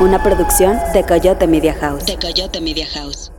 una producción de Coyote Media House. De Coyote Media House.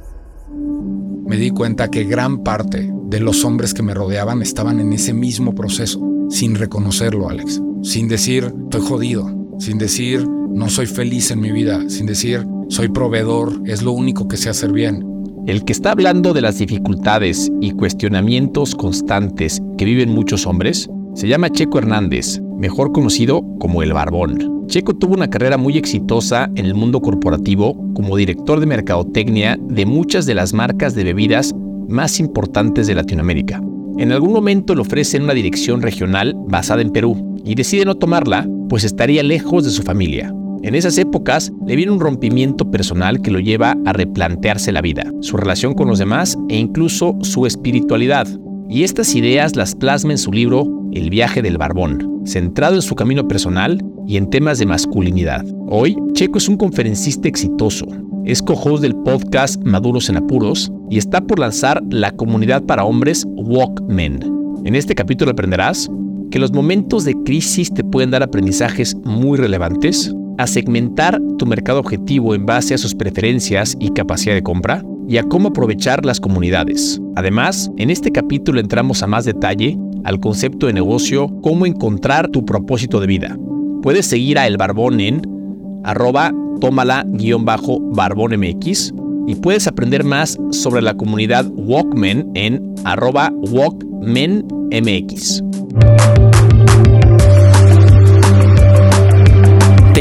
Me di cuenta que gran parte de los hombres que me rodeaban estaban en ese mismo proceso, sin reconocerlo, Alex. Sin decir, estoy jodido. Sin decir, no soy feliz en mi vida. Sin decir, soy proveedor, es lo único que sé hacer bien. El que está hablando de las dificultades y cuestionamientos constantes que viven muchos hombres se llama Checo Hernández, mejor conocido como el Barbón. Checo tuvo una carrera muy exitosa en el mundo corporativo como director de mercadotecnia de muchas de las marcas de bebidas más importantes de Latinoamérica. En algún momento le ofrecen una dirección regional basada en Perú y decide no tomarla, pues estaría lejos de su familia. En esas épocas le viene un rompimiento personal que lo lleva a replantearse la vida, su relación con los demás e incluso su espiritualidad. Y estas ideas las plasma en su libro El viaje del barbón, centrado en su camino personal y en temas de masculinidad. Hoy, Checo es un conferencista exitoso. Es co-host del podcast Maduros en Apuros y está por lanzar la comunidad para hombres Walkmen. En este capítulo aprenderás que los momentos de crisis te pueden dar aprendizajes muy relevantes, a segmentar tu mercado objetivo en base a sus preferencias y capacidad de compra, y a cómo aprovechar las comunidades. Además, en este capítulo entramos a más detalle al concepto de negocio, cómo encontrar tu propósito de vida. Puedes seguir a El Barbón en arroba tómala-barbonmx y puedes aprender más sobre la comunidad Walkmen en arroba walkmenmx.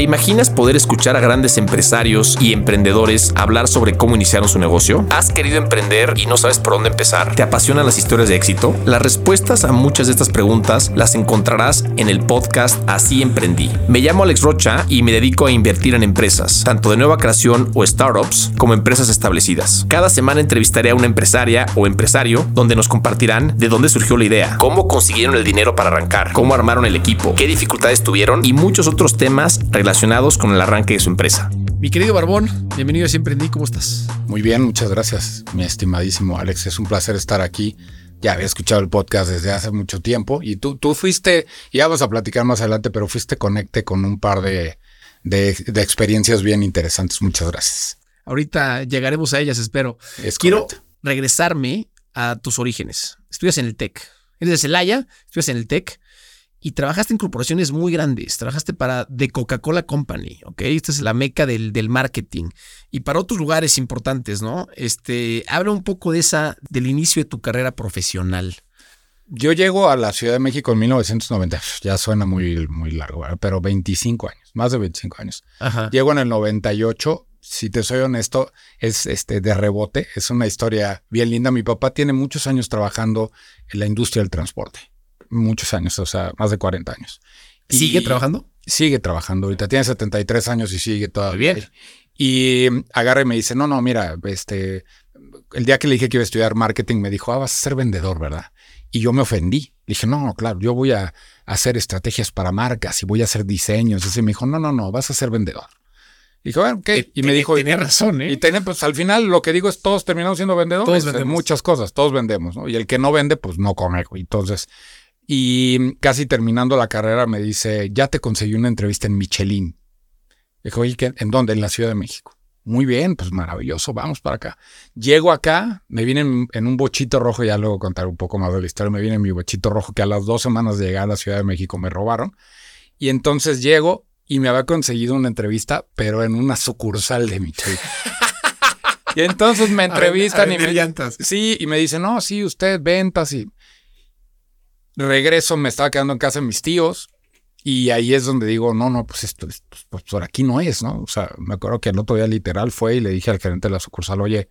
Imaginas poder escuchar a grandes empresarios y emprendedores hablar sobre cómo iniciaron su negocio? ¿Has querido emprender y no sabes por dónde empezar? ¿Te apasionan las historias de éxito? Las respuestas a muchas de estas preguntas las encontrarás en el podcast Así Emprendí. Me llamo Alex Rocha y me dedico a invertir en empresas, tanto de nueva creación o startups, como empresas establecidas. Cada semana entrevistaré a una empresaria o empresario donde nos compartirán de dónde surgió la idea, cómo consiguieron el dinero para arrancar, cómo armaron el equipo, qué dificultades tuvieron y muchos otros temas relacionados relacionados con el arranque de su empresa. Mi querido Barbón, bienvenido a Siempre ¿cómo estás? Muy bien, muchas gracias, mi estimadísimo Alex. Es un placer estar aquí. Ya había escuchado el podcast desde hace mucho tiempo y tú, tú fuiste, ya vamos a platicar más adelante, pero fuiste conecte con un par de, de, experiencias bien interesantes. Muchas gracias. Ahorita llegaremos a ellas, espero. Quiero regresarme a tus orígenes. Estudias en el TEC. Eres de Celaya, estudias en el TEC y trabajaste en corporaciones muy grandes, trabajaste para The Coca-Cola Company, ¿ok? Esta es la meca del, del, marketing. Y para otros lugares importantes, ¿no? Este, habla un poco de esa, del inicio de tu carrera profesional. Yo llego a la Ciudad de México en 1990, ya suena muy, muy largo, pero 25 años, más de 25 años. Llego en el 98, si te soy honesto, es este de rebote, es una historia bien linda. Mi papá tiene muchos años trabajando en la industria del transporte muchos años, o sea, más de 40 años. ¿Sigue trabajando? Sigue trabajando ahorita. Tiene 73 años y sigue todavía. bien. Y agarra y me dice, no, no, mira, este, el día que le dije que iba a estudiar marketing, me dijo, ah, vas a ser vendedor, ¿verdad? Y yo me ofendí. Le dije, no, no, claro, yo voy a hacer estrategias para marcas y voy a hacer diseños. Y me dijo, no, no, no, vas a ser vendedor. Y dije, bueno, ¿qué? Y me dijo. Tenía razón, ¿eh? Y tenía, pues al final lo que digo es todos terminamos siendo vendedores. Todos vendemos. muchas cosas, todos vendemos, ¿no? Y el que no vende, pues no come. Entonces, y casi terminando la carrera me dice, ya te conseguí una entrevista en Michelin. Dijo, oye, ¿en dónde? En la Ciudad de México. Muy bien, pues maravilloso, vamos para acá. Llego acá, me viene en, un bochito rojo, ya luego contar un poco más de la historia, me viene en mi bochito rojo que a las dos semanas de llegar a la Ciudad de México me robaron. Y entonces llego y me había conseguido una entrevista, pero en una sucursal de Michelin. y entonces me entrevistan y me... Llantas. Sí, y me dicen, no, sí, usted ventas y regreso, me estaba quedando en casa de mis tíos. Y ahí es donde digo, no, no, pues esto, pues por aquí no es, ¿no? O sea, me acuerdo que el otro día literal fue y le dije al gerente de la sucursal, oye,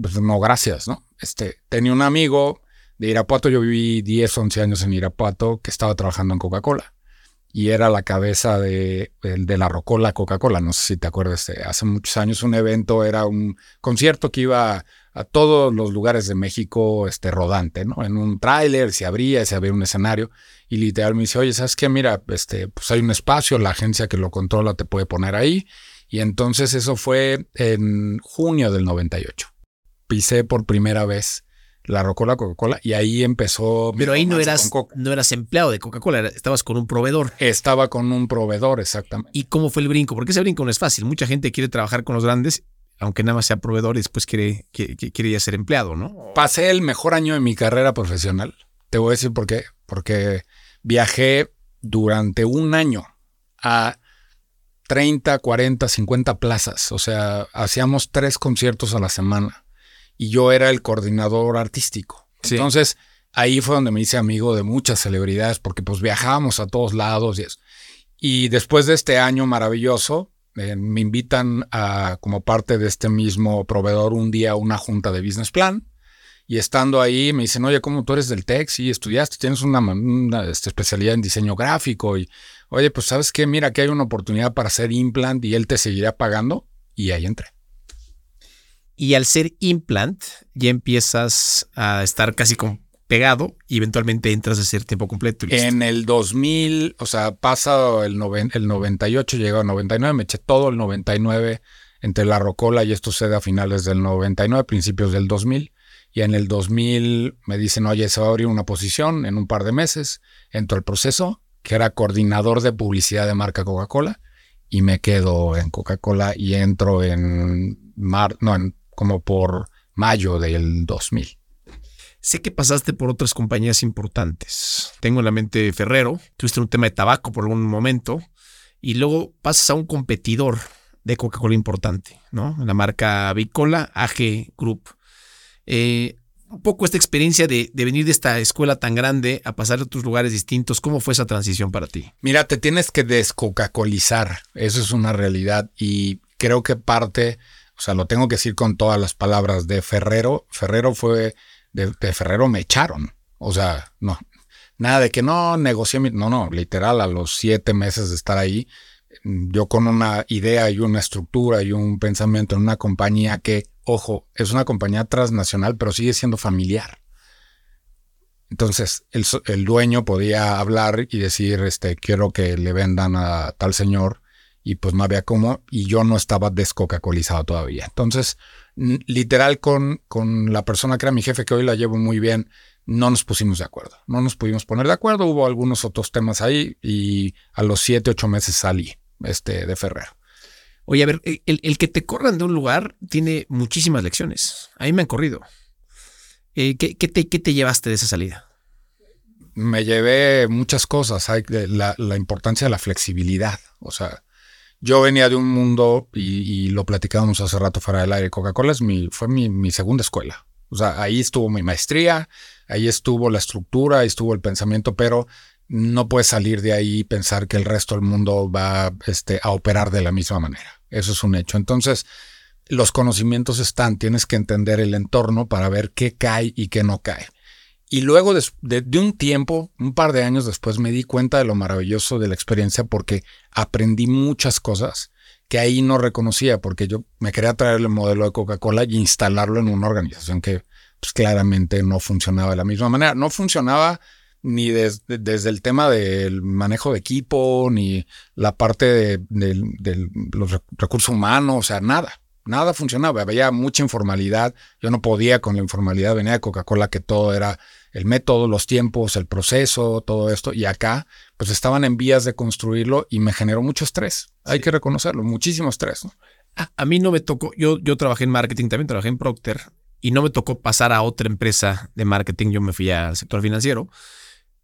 pues no, gracias, ¿no? Este, tenía un amigo de Irapuato, yo viví 10, 11 años en Irapuato, que estaba trabajando en Coca-Cola. Y era la cabeza de, de la Rocola Coca-Cola, no sé si te acuerdas, hace muchos años un evento, era un concierto que iba a todos los lugares de México este, rodante, ¿no? En un tráiler se abría, se abría un escenario y literal me dice, oye, ¿sabes qué? Mira, este, pues hay un espacio, la agencia que lo controla te puede poner ahí. Y entonces eso fue en junio del 98. Pisé por primera vez la Rocola Coca-Cola y ahí empezó. Pero ahí no eras, no eras empleado de Coca-Cola, estabas con un proveedor. Estaba con un proveedor, exactamente. ¿Y cómo fue el brinco? Porque ese brinco no es fácil. Mucha gente quiere trabajar con los grandes, aunque nada más sea proveedor y después quiere, quiere, ya ser empleado, ¿no? Pasé el mejor año de mi carrera profesional. Te voy a decir por qué. Porque viajé durante un año a 30, 40, 50 plazas. O sea, hacíamos tres conciertos a la semana y yo era el coordinador artístico. Entonces, ahí fue donde me hice amigo de muchas celebridades porque pues viajábamos a todos lados y eso. Y después de este año maravilloso, eh, me invitan a, como parte de este mismo proveedor, un día a una junta de business plan. Y estando ahí me dicen, oye, ¿cómo tú eres del TEC? Sí, estudiaste, tienes una, este, especialidad en diseño gráfico. Y, oye, pues sabes qué, mira, que hay una oportunidad para hacer implant y él te seguirá pagando. Y ahí entré. Y al ser implant, ya empiezas a estar casi con pegado y eventualmente entras a ser tiempo completo. En el 2000, o sea, pasa el, el 98, llegó a 99, me eché todo el 99 entre la Rocola y esto sucede a finales del 99, principios del 2000. Y en el 2000 me dicen, oye, se va a abrir una posición en un par de meses. Entro al proceso, que era coordinador de publicidad de marca Coca-Cola, y me quedo en Coca-Cola y entro en, mar, no, en como por mayo del 2000. Sé que pasaste por otras compañías importantes. Tengo en la mente Ferrero, tuviste un tema de tabaco por algún momento y luego pasas a un competidor de Coca-Cola importante, ¿no? La marca Bicola, AG Group. Eh, un poco esta experiencia de, de, venir de esta escuela tan grande a pasar a otros lugares distintos, ¿cómo fue esa transición para ti? Mira, te tienes que descocacolizar, eso es una realidad y creo que parte o sea, lo tengo que decir con todas las palabras de Ferrero. Ferrero fue, de, Ferrero me echaron. O sea, no, nada de que no negocié mi, no, no, literal, a los siete meses de estar ahí, yo con una idea y una estructura y un pensamiento en una compañía que, ojo, es una compañía transnacional, pero sigue siendo familiar. Entonces, el, el dueño podía hablar y decir, este, quiero que le vendan a tal señor y pues no había cómo y yo no estaba descocacolizado todavía. Entonces, literal con, con la persona que era mi jefe, que hoy la llevo muy bien, no nos pusimos de acuerdo. No nos pudimos poner de acuerdo, hubo algunos otros temas ahí y a los siete, ocho meses salí este, de Ferrero. Oye, a ver, el, que te corran de un lugar tiene muchísimas lecciones. A mí me han corrido. Eh, ¿qué, te, ¿Qué te llevaste de esa salida? Me llevé muchas cosas. Hay la, la importancia de la flexibilidad. O sea, yo venía de un mundo, y, lo platicábamos hace rato fuera del aire, Coca-Cola mi, fue mi, segunda escuela. O sea, ahí estuvo mi maestría, ahí estuvo la estructura, ahí estuvo el pensamiento, pero no puedes salir de ahí y pensar que el resto del mundo va este, a operar de la misma manera. Eso es un hecho. Entonces, los conocimientos están, tienes que entender el entorno para ver qué cae y qué no cae. Y luego de, un tiempo, un par de años después, me di cuenta de lo maravilloso de la experiencia porque aprendí muchas cosas que ahí no reconocía porque yo me quería traer el modelo de Coca-Cola y instalarlo en una organización que pues, claramente no funcionaba de la misma manera. No funcionaba ni desde el tema del manejo de equipo, ni la parte de, de los recursos humanos, o sea, nada nada funcionaba, había mucha informalidad, yo no podía con la informalidad, venía de Coca-Cola que todo era el método, los tiempos, el proceso, todo esto, y acá pues estaban en vías de construirlo y me generó mucho estrés, hay que reconocerlo, muchísimo estrés. A, mí no me tocó, yo, yo trabajé en marketing, también trabajé en Procter y no me tocó pasar a otra empresa de marketing, yo me fui al sector financiero,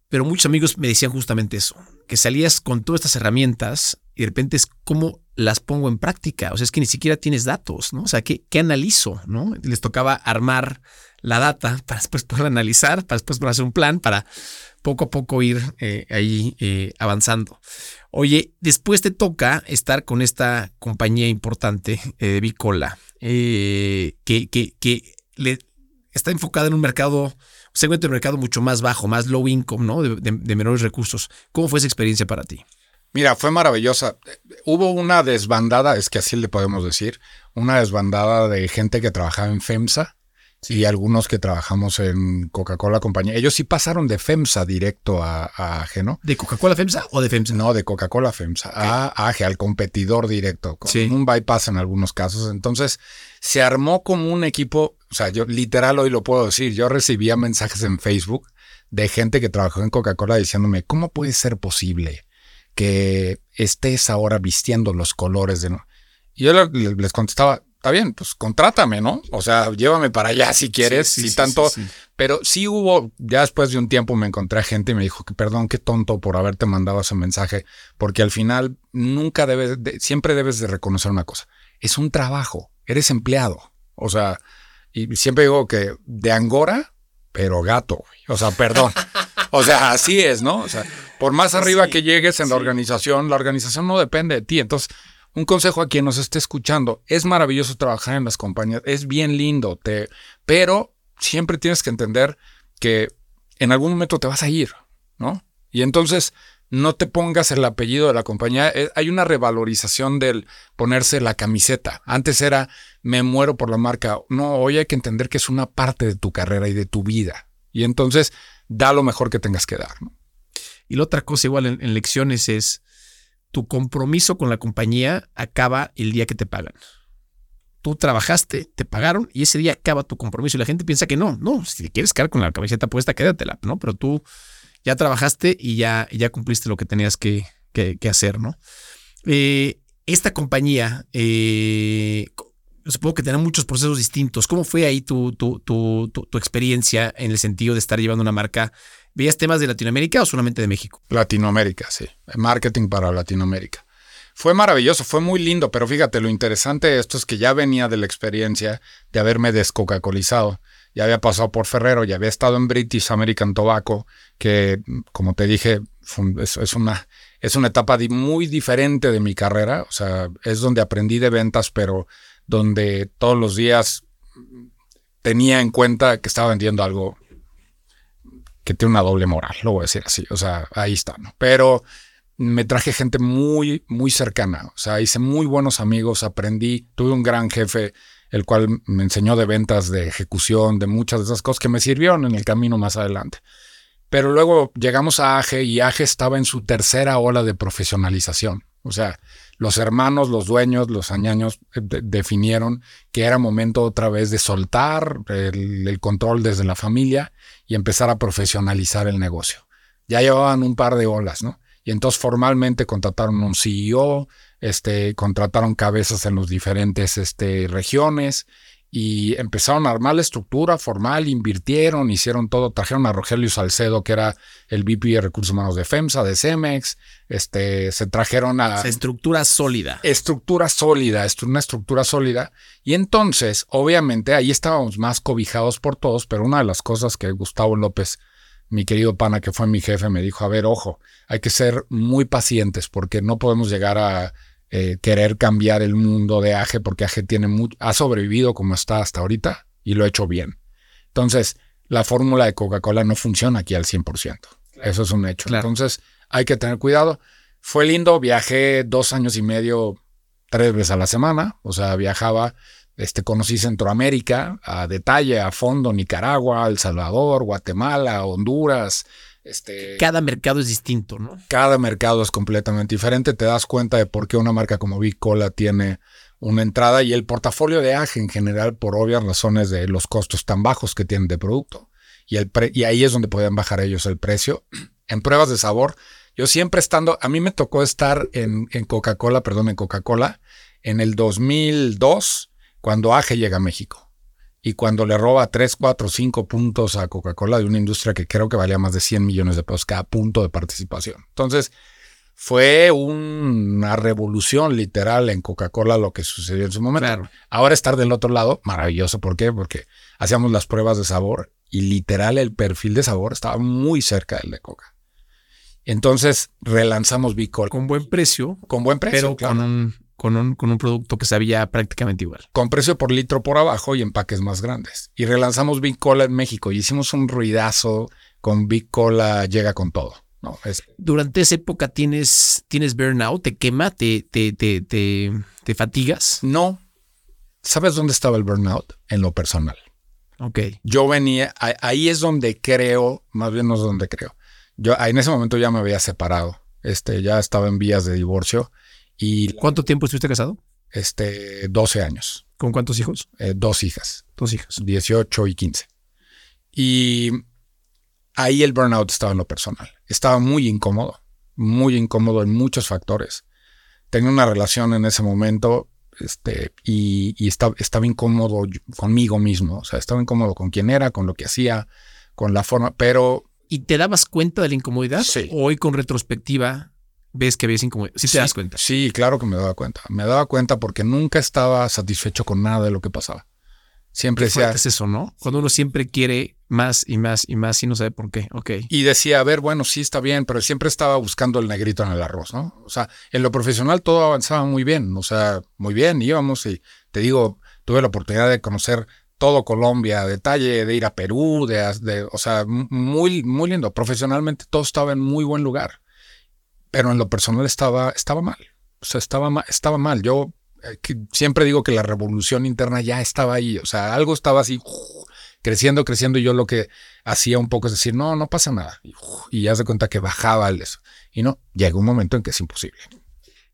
pero muchos amigos me decían justamente eso, que salías con todas estas herramientas y de repente es como las pongo en práctica. O sea, es que ni siquiera tienes datos, ¿no? O sea, ¿qué, qué analizo? ¿no? Les tocaba armar la data para después poder analizar, para después poder hacer un plan, para poco a poco ir eh, ahí eh, avanzando. Oye, después te toca estar con esta compañía importante eh, de Bicola, que, que, que le está enfocada en un mercado, segmento de mercado mucho más bajo, más low income, ¿no? de menores recursos. ¿Cómo fue esa experiencia para ti? Mira, fue maravillosa. Hubo una desbandada, es que así le podemos decir, una desbandada de gente que trabajaba en FEMSA y algunos que trabajamos en Coca-Cola compañía. Ellos sí pasaron de FEMSA directo a, a ¿no? ¿De Coca-Cola FEMSA o de FEMSA? No, de Coca-Cola FEMSA, a AGE, al competidor directo, con un bypass en algunos casos. Entonces, se armó como un equipo O sea, yo literal hoy lo puedo decir. Yo recibía mensajes en Facebook de gente que trabajó en Coca-Cola diciéndome, ¿cómo puede ser posible que estés ahora vistiendo los colores de... Y yo les contestaba, está bien, pues contrátame, ¿no? O sea, llévame para allá si quieres, si tanto. Pero sí hubo, ya después de un tiempo me encontré a gente y me dijo que perdón, qué tonto por haberte mandado ese mensaje, porque al final nunca debes, siempre debes de reconocer una cosa. Es un trabajo, eres empleado. O sea, y siempre digo que de Angora, pero gato. O sea, perdón. O sea, así es, ¿no? O sea, por más arriba que llegues en la organización, la organización no depende de ti. Entonces, un consejo a quien nos esté escuchando, es maravilloso trabajar en las compañías, es bien lindo, te, pero siempre tienes que entender que en algún momento te vas a ir, ¿no? Y entonces no te pongas el apellido de la compañía. Eh, hay una revalorización del ponerse la camiseta. Antes era me muero por la marca. No, hoy hay que entender que es una parte de tu carrera y de tu vida. Y entonces da lo mejor que tengas que dar. ¿no? Y la otra cosa igual en lecciones es tu compromiso con la compañía acaba el día que te pagan. Tú trabajaste, te pagaron y ese día acaba tu compromiso. Y la gente piensa que no, no, si quieres quedar con la camiseta puesta, quédatela, ¿no? Pero tú ya trabajaste y ya, ya cumpliste lo que tenías que, hacer, ¿no? Eh, esta compañía, eh, supongo que tendrá muchos procesos distintos. ¿Cómo fue ahí tu, tu, tu, tu, experiencia en el sentido de estar llevando una marca ¿Veías temas de Latinoamérica o solamente de México? Latinoamérica, sí. Marketing para Latinoamérica. Fue maravilloso, fue muy lindo, pero fíjate, lo interesante de esto es que ya venía de la experiencia de haberme descoca-colizado. Ya había pasado por Ferrero, ya había estado en British American Tobacco, que, como te dije, es, una, es una etapa muy diferente de mi carrera. O sea, es donde aprendí de ventas, pero donde todos los días tenía en cuenta que estaba vendiendo algo que tiene una doble moral, lo voy a decir así. O sea, ahí está, ¿no? Pero me traje gente muy, muy cercana. O sea, hice muy buenos amigos, aprendí, tuve un gran jefe, el cual me enseñó de ventas, de ejecución, de muchas de esas cosas que me sirvieron en el camino más adelante. Pero luego llegamos a AGE y AGE estaba en su tercera ola de profesionalización. O sea, los hermanos, los dueños, los añaños eh, definieron que era momento otra vez de soltar el, control desde la familia y empezar a profesionalizar el negocio. Ya llevaban un par de olas, ¿no? Y entonces formalmente contrataron un CEO, este, contrataron cabezas en las diferentes este, regiones y empezaron a armar la estructura formal, invirtieron, hicieron todo, trajeron a Rogelio Salcedo, que era el VP de Recursos Humanos de FEMSA, de CEMEX, este, se trajeron a... estructura sólida. Estructura sólida, una estructura sólida. Y entonces, obviamente, ahí estábamos más cobijados por todos, pero una de las cosas que Gustavo López, mi querido pana, que fue mi jefe, me dijo, a ver, ojo, hay que ser muy pacientes porque no podemos llegar a eh, querer cambiar el mundo de AGE porque AGE tiene ha sobrevivido como está hasta ahorita y lo ha hecho bien. Entonces, la fórmula de Coca-Cola no funciona aquí al 100%. Eso es un hecho. Entonces, hay que tener cuidado. Fue lindo, viajé dos años y medio, tres veces a la semana. O sea, viajaba, este, conocí Centroamérica a detalle, a fondo, Nicaragua, El Salvador, Guatemala, Honduras, este, cada mercado es distinto, ¿no? Cada mercado es completamente diferente. Te das cuenta de por qué una marca como Big Cola tiene una entrada y el portafolio de AGE en general, por obvias razones de los costos tan bajos que tienen de producto. Y, el y ahí es donde pueden bajar ellos el precio. En pruebas de sabor, yo siempre estando, a mí me tocó estar en, en Coca-Cola, perdón, en Coca-Cola, en el 2002, cuando AGE llega a México y cuando le roba 3, 4, 5 puntos a Coca-Cola de una industria que creo que valía más de 100 millones de pesos cada punto de participación. Entonces, fue una revolución literal en Coca-Cola lo que sucedió en su momento. Ahora estar del otro lado, maravilloso. ¿Por qué? Porque hacíamos las pruebas de sabor y literal el perfil de sabor estaba muy cerca del de Coca. Entonces relanzamos Bicol. Con buen precio. Con buen precio. Pero con un con un, con un producto que sabía prácticamente igual. Con precio por litro por abajo y empaques más grandes. Y relanzamos Big Cola en México y hicimos un ruidazo con Big Cola llega con todo. No, Durante esa época tienes, tienes burnout, te quema, te, te, te, te, fatigas. No. ¿Sabes dónde estaba el burnout? En lo personal. Ok. Yo venía, ahí es donde creo, más bien no es donde creo. Yo en ese momento ya me había separado. Este, ya estaba en vías de divorcio ¿Cuánto tiempo estuviste casado? este, 12 años. ¿Con cuántos hijos? Eh, dos hijas. Dos hijas. 18 y 15. Y ahí el burnout estaba en lo personal. Estaba muy incómodo, muy incómodo en muchos factores. Tenía una relación en ese momento este, y, estaba, estaba incómodo conmigo mismo. O sea, estaba incómodo con quién era, con lo que hacía, con la forma, pero... ¿Y te dabas cuenta de la incomodidad? Sí. Hoy con retrospectiva ves que había incomodidad. Sí, te das cuenta. Sí, claro que me daba cuenta. Me daba cuenta porque nunca estaba satisfecho con nada de lo que pasaba. Siempre decía. Es eso, ¿no? Cuando uno siempre quiere más y más y más y no sabe por qué. Ok. Y decía, a ver, bueno, sí está bien, pero siempre estaba buscando el negrito en el arroz, ¿no? O sea, en lo profesional todo avanzaba muy bien. O sea, muy bien, íbamos y te digo, tuve la oportunidad de conocer todo Colombia, detalle de ir a Perú, de, de, o sea, muy, muy lindo. Profesionalmente todo estaba en muy buen lugar, pero en lo personal estaba, estaba mal. O sea, estaba estaba mal. Yo eh, siempre digo que la revolución interna ya estaba ahí, o sea, algo estaba así creciendo, creciendo y yo lo que hacía un poco es decir, no, no pasa nada. Y, ya se cuenta que bajaba el eso. Y no, llega un momento en que es imposible.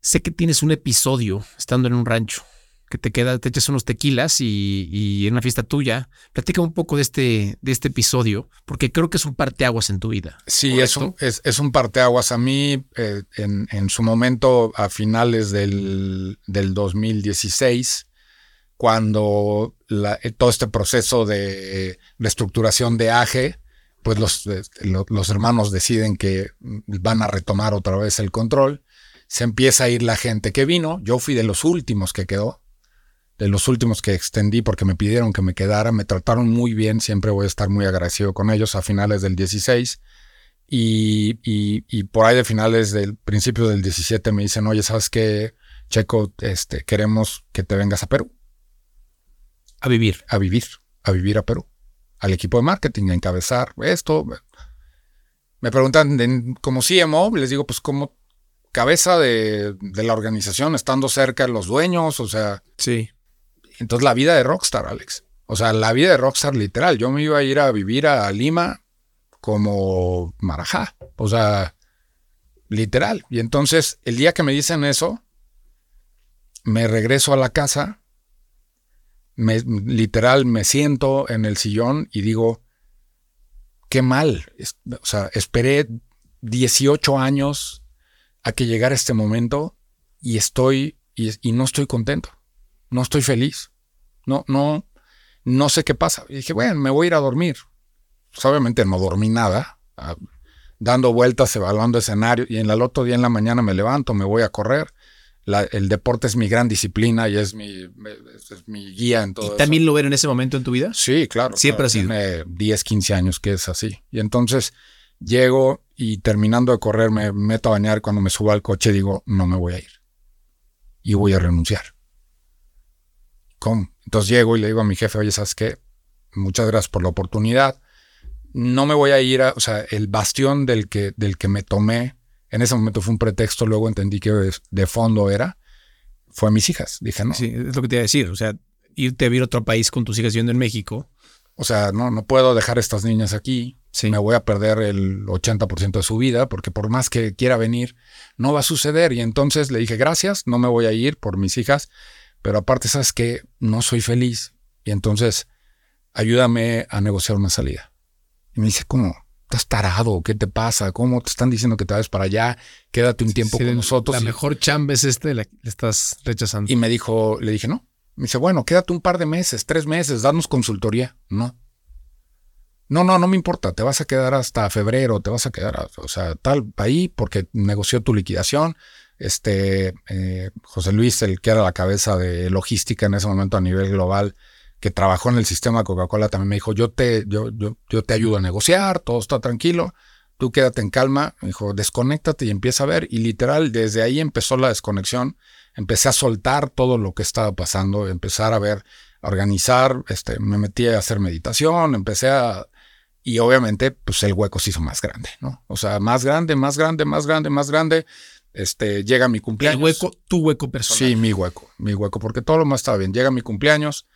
Sé que tienes un episodio estando en un rancho que te queda, te echas unos tequilas y, en una fiesta tuya. Platica un poco de este, de este episodio, porque creo que es un parteaguas en tu vida. Sí, es un, es, es un parteaguas. A mí, eh, en, en, su momento, a finales del, del 2016, cuando eh, todo este proceso de reestructuración de AGE, pues los, eh, los hermanos deciden que van a retomar otra vez el control. Se empieza a ir la gente que vino. Yo fui de los últimos que quedó de los últimos que extendí porque me pidieron que me quedara, me trataron muy bien, siempre voy a estar muy agradecido con ellos a finales del 16 y, y, por ahí de finales del principio del 17 me dicen, oye, ¿sabes qué, Checo? Este, queremos que te vengas a Perú. A vivir. A vivir, a vivir a Perú. Al equipo de marketing, a encabezar esto. Me preguntan como CMO, les digo, pues como cabeza de, de la organización, estando cerca de los dueños, o sea. Sí. Entonces la vida de rockstar, Alex. O sea, la vida de rockstar literal. Yo me iba a ir a vivir a Lima como marajá. O sea, literal. Y entonces el día que me dicen eso, me regreso a la casa, me, literal me siento en el sillón y digo, qué mal. O sea, esperé 18 años a que llegara este momento y estoy y no estoy contento no estoy feliz. No, no, no sé qué pasa. Y dije, bueno, me voy a ir a dormir. Pues, obviamente no dormí nada, ah, dando vueltas, evaluando escenario, y en el otro día en la mañana me levanto, me voy a correr. el deporte es mi gran disciplina y es mi, mi guía en todo. ¿Y también lo era en ese momento en tu vida? Sí, claro. Siempre ha sido. Tiene 10, 15 años que es así. Y entonces llego y terminando de correr me meto a bañar. Cuando me subo al coche digo, no me voy a ir. Y voy a renunciar. ¿Cómo? Entonces llego y le digo a mi jefe, oye, ¿sabes qué? Muchas gracias por la oportunidad. No me voy a ir a, o sea, el bastión del que, del que me tomé, en ese momento fue un pretexto, luego entendí que de fondo era, fue mis hijas. Dije, no. Sí, es lo que te iba a decir, o sea, irte a vivir a otro país con tus hijas viviendo en México. O sea, no, no puedo dejar a estas niñas aquí. Sí. Me voy a perder el 80% de su vida, porque por más que quiera venir, no va a suceder. Y entonces le dije, gracias, no me voy a ir por mis hijas pero aparte, sabes que no soy feliz y entonces ayúdame a negociar una salida. Y me dice, ¿cómo? ¿Estás tarado? ¿Qué te pasa? ¿Cómo te están diciendo que te vayas para allá? Quédate un tiempo con nosotros. La mejor chamba es este, la le estás rechazando. Y me dijo, le dije, no. Me dice, bueno, quédate un par de meses, tres meses, danos consultoría. No. No, no, no me importa, te vas a quedar hasta febrero, te vas a quedar, o sea, tal ahí porque negoció tu liquidación, este eh, José Luis, el que era la cabeza de logística en ese momento a nivel global, que trabajó en el sistema Coca-Cola, también me dijo, yo te, yo, yo, yo te ayudo a negociar, todo está tranquilo, tú quédate en calma, me dijo, desconéctate y empieza a ver. Y literal, desde ahí empezó la desconexión, empecé a soltar todo lo que estaba pasando, empezar a ver, a organizar, este, me metí a hacer meditación, empecé a... Y obviamente, pues el hueco se hizo más grande, ¿no? O sea, más grande, más grande, más grande, más grande este, llega mi cumpleaños. El hueco, tu hueco personal. Sí, mi hueco, mi hueco, porque todo lo más estaba bien. Llega mi cumpleaños,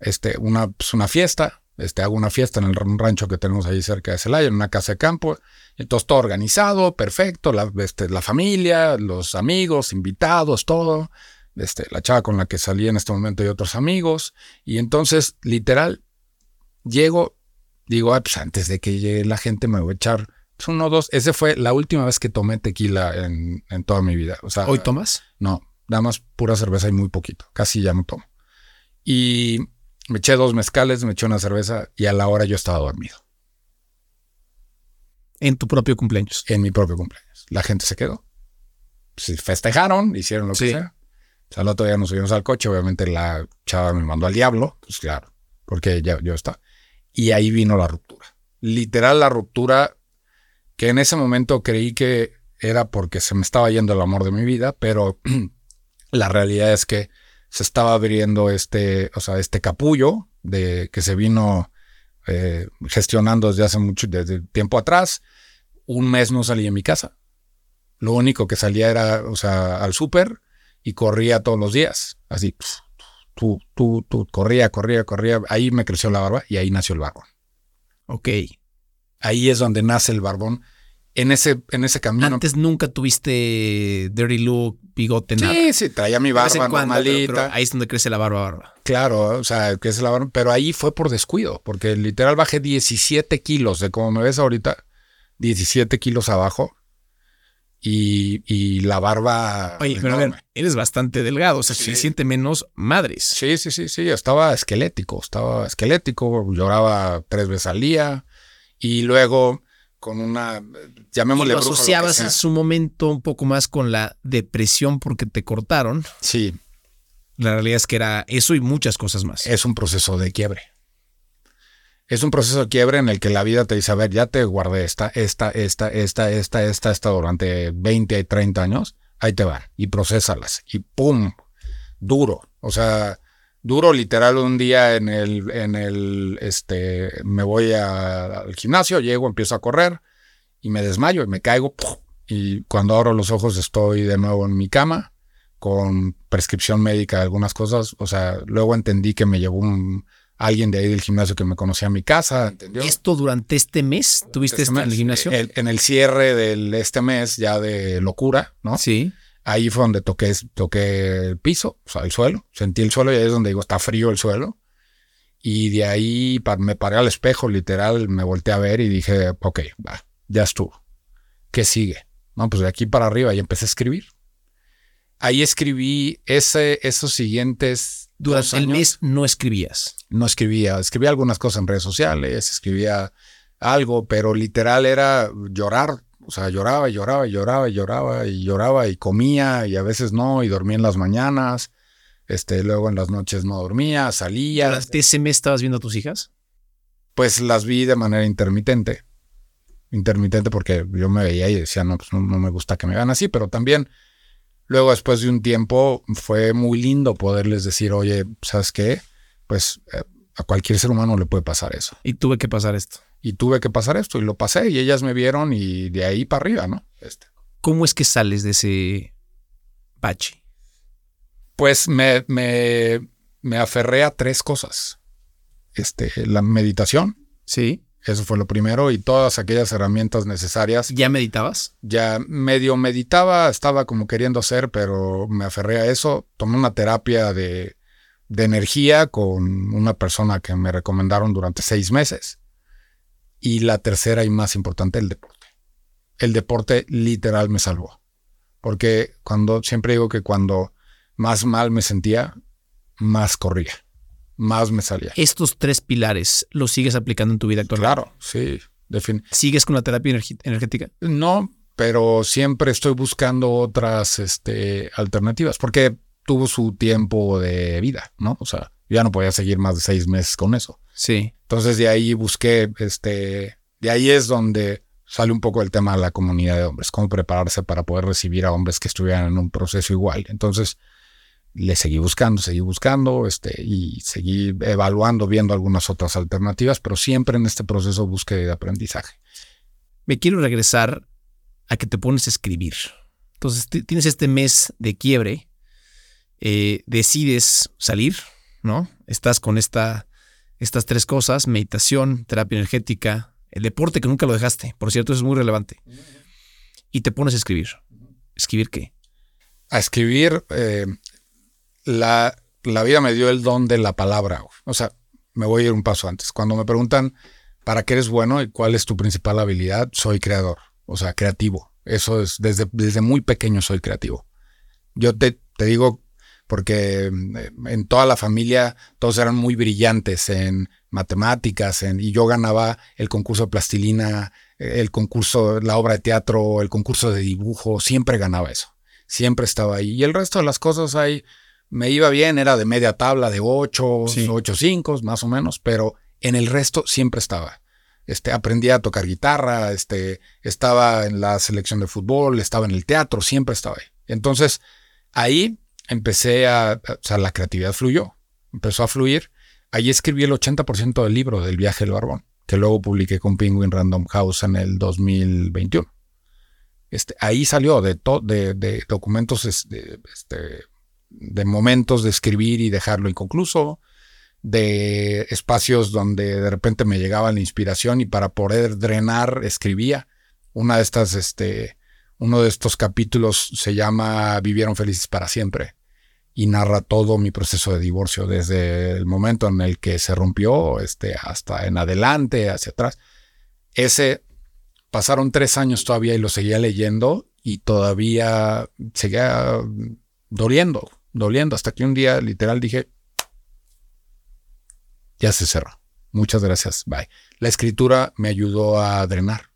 este, una, pues una fiesta, este, hago una fiesta en el rancho que tenemos ahí cerca de Celaya, en una casa de campo. Entonces todo organizado, perfecto, la, este, la familia, los amigos, invitados, todo. este, la chava con la que salí en este momento y otros amigos. Y entonces, literal, llego, digo, ah, pues antes de que llegue la gente me voy a echar uno o dos. Esa fue la última vez que tomé tequila en, toda mi vida. O sea, ¿Hoy tomas? No, nada más pura cerveza y muy poquito. Casi ya no tomo. Y me eché dos mezcales, me eché una cerveza y a la hora yo estaba dormido. En tu propio cumpleaños. En mi propio cumpleaños. La gente se quedó. Se festejaron, hicieron lo que sea. O sea, el otro día nos subimos al coche, obviamente la chava me mandó al diablo, pues claro, porque ya yo estaba. Y ahí vino la ruptura. Literal la ruptura que en ese momento creí que era porque se me estaba yendo el amor de mi vida, pero la realidad es que se estaba abriendo este, o sea, este capullo de que se vino eh, gestionando desde hace mucho, desde tiempo atrás. Un mes no salí de mi casa. Lo único que salía era, o sea, al súper y corría todos los días. Así, tú, tú, tú, corría, corría, corría. Ahí me creció la barba y ahí nació el barbón. Ok. Ahí es donde nace el barbón en ese, en ese camino. Antes nunca tuviste dirty look, bigote, nada. Sí, sí, traía mi barba normalita. ahí es donde crece la barba, barba. Claro, o sea, crece la barba, pero ahí fue por descuido, porque literal bajé 17 kilos de como me ves ahorita, 17 kilos abajo. Y, y la barba. Oye, pero a ver, eres bastante delgado, o sea, se siente menos madres. Sí, sí, sí, sí, estaba esquelético, estaba esquelético, lloraba tres veces al día. Y luego con una, llamémosle... lo asociabas en su momento un poco más con la depresión porque te cortaron. Sí. La realidad es que era eso y muchas cosas más. Es un proceso de quiebre. Es un proceso de quiebre en el que la vida te dice, a ver, ya te guardé esta, esta, esta, esta, esta, esta, esta durante 20 y 30 años, ahí te van y procesalas y ¡pum! Duro. O sea, duro literal un día en el, en el, este, me voy al gimnasio, llego, empiezo a correr y me desmayo y me caigo. Y cuando abro los ojos estoy de nuevo en mi cama con prescripción médica de algunas cosas. O sea, luego entendí que me llevó un, alguien de ahí del gimnasio que me conocía a mi casa, ¿entendió? ¿Esto durante este mes tuviste este en el gimnasio? en el cierre de este mes ya de locura, ¿no? Sí. Ahí fue donde toqué, toqué el piso, o sea, el suelo. Sentí el suelo y ahí es donde digo, está frío el suelo. Y de ahí me paré al espejo, literal, me volteé a ver y dije, ok, va, ya estuvo. ¿Qué sigue? No, pues de aquí para arriba y empecé a escribir. Ahí escribí ese, esos siguientes. Durante el mes no escribías. No escribía. Escribía algunas cosas en redes sociales, escribía algo, pero literal era llorar o sea, lloraba y lloraba y lloraba y lloraba y lloraba y comía y a veces no y dormía en las mañanas. Este, luego en las noches no dormía, salía. ¿Durante ese mes estabas viendo a tus hijas? Pues las vi de manera intermitente. Intermitente porque yo me veía y decía, no, pues no, me gusta que me vean así, pero también luego después de un tiempo fue muy lindo poderles decir, oye, ¿sabes qué? Pues eh, a cualquier ser humano le puede pasar eso. Y tuve que pasar esto y tuve que pasar esto y lo pasé y ellas me vieron y de ahí para arriba, ¿no? Este. ¿Cómo es que sales de ese bache? Pues me, me, me aferré a tres cosas. Este, la meditación. Sí. Eso fue lo primero y todas aquellas herramientas necesarias. ¿Ya meditabas? Ya medio meditaba, estaba como queriendo hacer, pero me aferré a eso. Tomé una terapia de, de energía con una persona que me recomendaron durante seis meses. Y la tercera y más importante, el deporte. El deporte literal me salvó. Porque cuando, siempre digo que cuando más mal me sentía, más corría, más me salía. Estos tres pilares los sigues aplicando en tu vida actual. Claro, sí. ¿Sigues con la terapia energética? No, pero siempre estoy buscando otras este, alternativas, porque tuvo su tiempo de vida, ¿no? O sea, ya no podía seguir más de seis meses con eso. Sí. Entonces de ahí busqué, este, de ahí es donde sale un poco el tema de la comunidad de hombres, cómo prepararse para poder recibir a hombres que estuvieran en un proceso igual. Entonces le seguí buscando, seguí buscando, este, y seguí evaluando, viendo algunas otras alternativas, pero siempre en este proceso busqué de aprendizaje. Me quiero regresar a que te pones a escribir. Entonces tienes este mes de quiebre, eh, decides salir, ¿no? Estás con esta estas tres cosas, meditación, terapia energética, el deporte que nunca lo dejaste, por cierto, eso es muy relevante. Y te pones a escribir. ¿Escribir qué? A escribir, eh, la, la vida me dio el don de la palabra. O sea, me voy a ir un paso antes. Cuando me preguntan para qué eres bueno y cuál es tu principal habilidad, soy creador, o sea, creativo. Eso es, desde, desde muy pequeño soy creativo. Yo te, te digo porque mm, en toda la familia todos eran muy brillantes en matemáticas en, y yo ganaba el concurso de plastilina, el concurso, la obra de teatro, el concurso de dibujo, siempre ganaba eso, siempre estaba ahí. Y el resto de las cosas ahí me iba bien, era de media tabla, de ocho, ocho cinco, más o menos, pero en el resto siempre estaba. Este, aprendí a tocar guitarra, este, estaba en la selección de fútbol, estaba en el teatro, siempre estaba ahí. Entonces, ahí empecé a, o sea, la creatividad fluyó, empezó a fluir. Ahí escribí el 80% del libro del viaje del barbón, que luego publiqué con Penguin Random House en el 2021. Este, ahí salió de, de, de documentos, este, de momentos de escribir y dejarlo inconcluso, de espacios donde de repente me llegaba la inspiración y para poder drenar escribía. Una de estas, este, uno de estos capítulos se llama Vivieron felices para siempre y narra todo mi proceso de divorcio desde el momento en el que se rompió este, hasta en adelante, hacia atrás. Ese pasaron tres años todavía y lo seguía leyendo y todavía seguía doliendo, doliendo, hasta que un día literal dije, ya se cerró. Muchas gracias, bye. La escritura me ayudó a drenar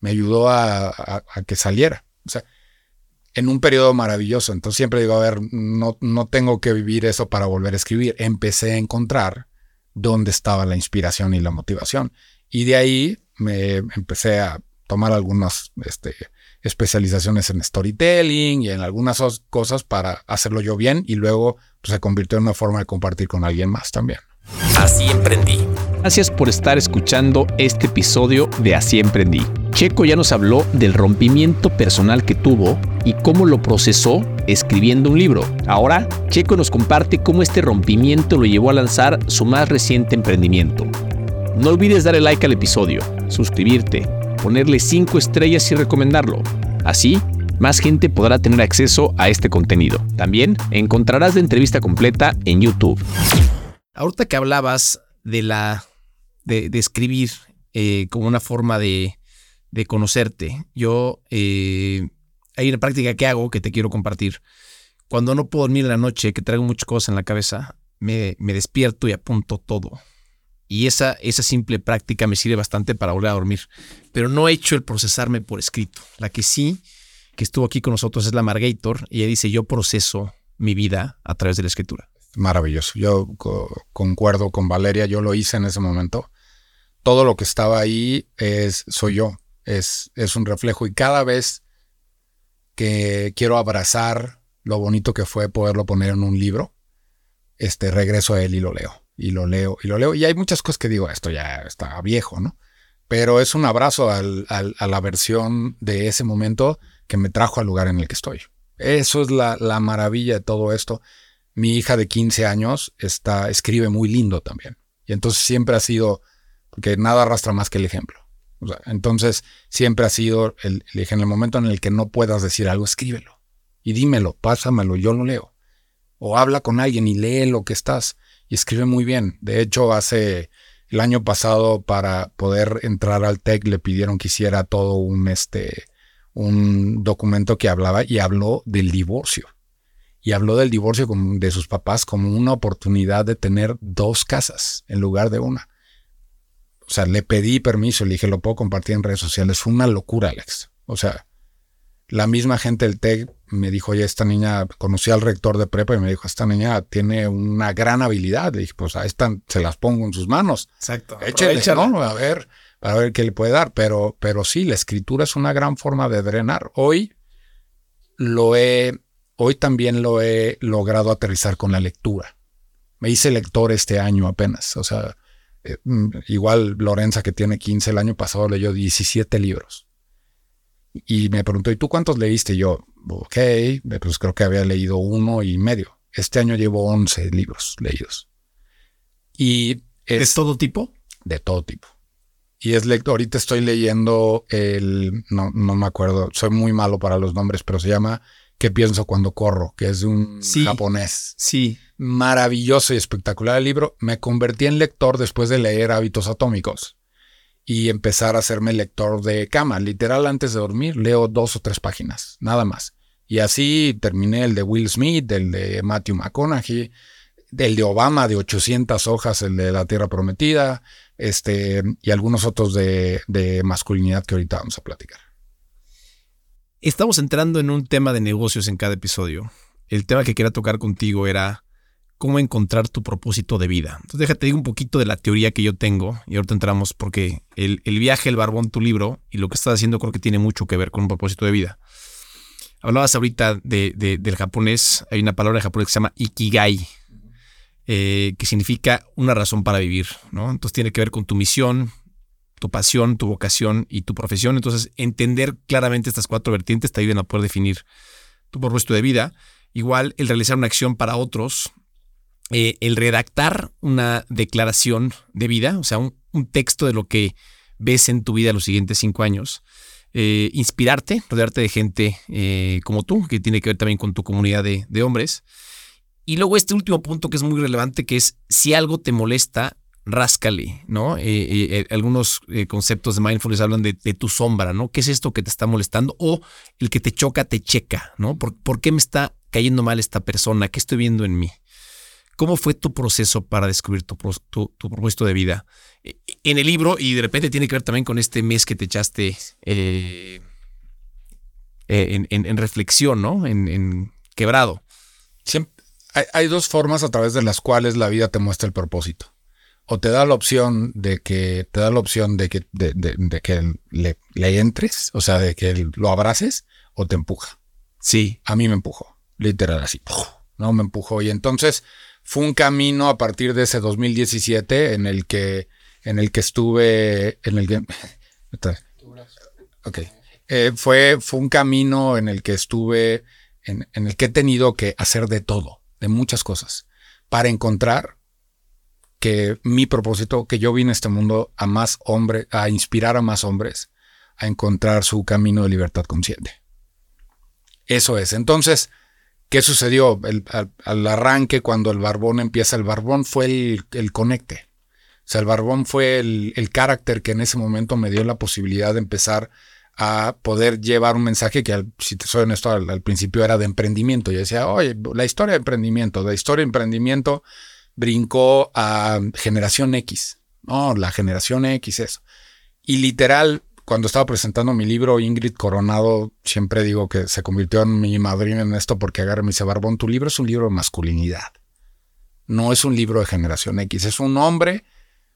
me ayudó a, que saliera. O sea, en un periodo maravilloso. Entonces siempre digo, a ver, no, no tengo que vivir eso para volver a escribir. Empecé a encontrar dónde estaba la inspiración y la motivación. Y de ahí me empecé a tomar algunas este, especializaciones en storytelling y en algunas cosas para hacerlo yo bien y luego pues, se convirtió en una forma de compartir con alguien más también. Así emprendí. Gracias por estar escuchando este episodio de Así emprendí. Checo ya nos habló del rompimiento personal que tuvo y cómo lo procesó escribiendo un libro. Ahora, Checo nos comparte cómo este rompimiento lo llevó a lanzar su más reciente emprendimiento. No olvides darle like al episodio, suscribirte, ponerle 5 estrellas y recomendarlo. Así, más gente podrá tener acceso a este contenido. También encontrarás la entrevista completa en YouTube. Ahorita que hablabas de la de, escribir eh, como una forma de, de conocerte, yo eh, hay una práctica que hago que te quiero compartir. Cuando no puedo dormir en la noche, que traigo muchas cosas en la cabeza, me, me despierto y apunto todo. Y esa, esa simple práctica me sirve bastante para volver a dormir. Pero no he hecho el procesarme por escrito. La que sí, que estuvo aquí con nosotros, es la Margator. Y ella dice, yo proceso mi vida a través de la escritura maravilloso. Yo concuerdo con Valeria, yo lo hice en ese momento. Todo lo que estaba ahí es, soy yo, es, es un reflejo y cada vez que quiero abrazar lo bonito que fue poderlo poner en un libro, este, regreso a él y lo leo, y lo leo, y lo leo. Y hay muchas cosas que digo, esto ya está viejo, ¿no? Pero es un abrazo al, a la versión de ese momento que me trajo al lugar en el que estoy. Eso es la, la maravilla de todo esto mi hija de 15 años está, escribe muy lindo también. Y entonces siempre ha sido, porque nada arrastra más que el ejemplo. entonces siempre ha sido, el, en el momento en el que no puedas decir algo, escríbelo. Y dímelo, pásamelo, yo lo leo. O habla con alguien y lee lo que estás. Y escribe muy bien. De hecho, hace el año pasado, para poder entrar al TEC, le pidieron que hiciera todo un, este, un documento que hablaba y habló del divorcio y habló del divorcio de sus papás como una oportunidad de tener dos casas en lugar de una. O sea, le pedí permiso, le dije, lo puedo compartir en redes sociales. Fue una locura, Alex. O sea, la misma gente del TEC me dijo, oye, esta niña, conocí al rector de prepa y me dijo, esta niña tiene una gran habilidad. Le dije, pues a esta se las pongo en sus manos. Exacto. Échale, ¿no? A ver, para ver qué le puede dar. Pero, pero sí, la escritura es una gran forma de drenar. Hoy lo he Hoy también lo he logrado aterrizar con la lectura. Me hice lector este año apenas. O sea, eh, mm, igual Lorenza que tiene 15 el año pasado leyó 17 libros. Y me preguntó, ¿y tú cuántos leíste? yo, ok, pues creo que había leído uno y medio. Este año llevo 11 libros leídos. Y es, ¿De todo tipo? De todo tipo. Y es lector. Ahorita estoy leyendo el, no, no me acuerdo, soy muy malo para los nombres, pero se llama ¿Qué pienso cuando corro? Que es de un japonés. Sí. Maravilloso y espectacular el libro. Me convertí en lector después de leer Hábitos Atómicos y empezar a hacerme lector de cama. Literal, antes de dormir, leo dos o tres páginas, nada más. Y así terminé el de Will Smith, el de Matthew McConaughey, el de Obama de 800 hojas, el de La Tierra Prometida, este, y algunos otros de, de masculinidad que ahorita vamos a platicar. Estamos entrando en un tema de negocios en cada episodio. El tema que quería tocar contigo era cómo encontrar tu propósito de vida. Entonces déjate digo un poquito de la teoría que yo tengo y ahorita entramos porque el, viaje, el barbón, tu libro y lo que estás haciendo creo que tiene mucho que ver con un propósito de vida. Hablabas ahorita de, del japonés, hay una palabra en japonés que se llama ikigai, eh, que significa una razón para vivir, ¿no? Entonces tiene que ver con tu misión, tu pasión, tu vocación y tu profesión. Entonces, entender claramente estas cuatro vertientes te ayudan a poder definir tu propósito de vida. Igual, el realizar una acción para otros, eh, el redactar una declaración de vida, o sea, un, texto de lo que ves en tu vida los siguientes cinco años. Eh, inspirarte, rodearte de gente eh, como tú, que tiene que ver también con tu comunidad de, hombres. Y luego este último punto que es muy relevante, que es si algo te molesta, ráscale, ¿no? Algunos conceptos de mindfulness hablan de, tu sombra, ¿no? ¿Qué es esto que te está molestando? O el que te choca, te checa, ¿no? ¿Por, qué me está cayendo mal esta persona? ¿Qué estoy viendo en mí? ¿Cómo fue tu proceso para descubrir tu, propósito de vida? En el libro, y de repente tiene que ver también con este mes que te echaste en, reflexión, ¿no? En, quebrado. hay dos formas a través de las cuales la vida te muestra el propósito o te da la opción de que te da la opción de que, de, que le, le, entres, o sea, de que lo abraces, o te empuja. Sí. A mí me empujó, literal así. No me empujó. Y entonces fue un camino a partir de ese 2017 en el que, en el que estuve, en el que. ok. Eh, fue, fue un camino en el que estuve, en, en el que he tenido que hacer de todo, de muchas cosas, para encontrar que mi propósito, que yo vine a este mundo a más hombres, a inspirar a más hombres a encontrar su camino de libertad consciente. Eso es. Entonces, ¿qué sucedió? al, arranque, cuando el barbón empieza, el barbón fue el, conecte. O sea, el barbón fue el, el carácter que en ese momento me dio la posibilidad de empezar a poder llevar un mensaje que, si te soy honesto, al, al principio era de emprendimiento. Yo decía, oye, la historia de emprendimiento, la historia de emprendimiento brincó a generación X. No, la generación X, eso. Y literal, cuando estaba presentando mi libro, Ingrid Coronado, siempre digo que se convirtió en mi madrina en esto porque agarra me dice, Barbón, tu libro es un libro de masculinidad. No es un libro de generación X, es un hombre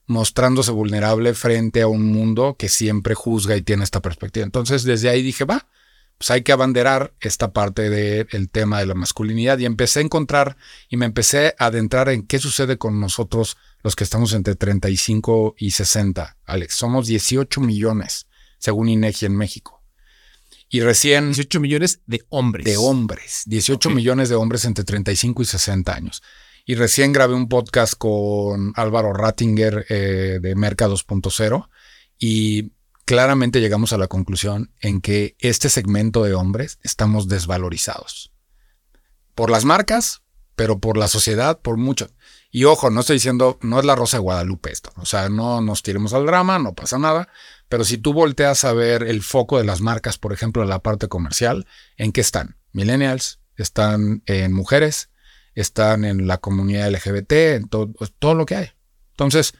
mostrándose vulnerable frente a un mundo que siempre juzga y tiene esta perspectiva. Entonces, desde ahí dije, va, pues hay que abanderar esta parte del tema de la masculinidad y empecé a encontrar y me empecé a adentrar en qué sucede con nosotros los que estamos entre 35 y 60. Alex, somos 18 millones, según INEGI en México. Y recién... 18 millones de hombres. De hombres. 18 millones de hombres entre 35 y 60 años. Y recién grabé un podcast con Álvaro Rattinger eh, de Merca 2.0 y claramente llegamos a la conclusión en que este segmento de hombres estamos desvalorizados. Por las marcas, pero por la sociedad, por mucho. Y ojo, no estoy diciendo, no es la Rosa de Guadalupe esto. O sea, no nos tiremos al drama, no pasa nada. Pero si tú volteas a ver el foco de las marcas, por ejemplo, en la parte comercial, ¿en qué están? Millennials, están en mujeres, están en la comunidad LGBT, en todo, todo lo que hay. Entonces,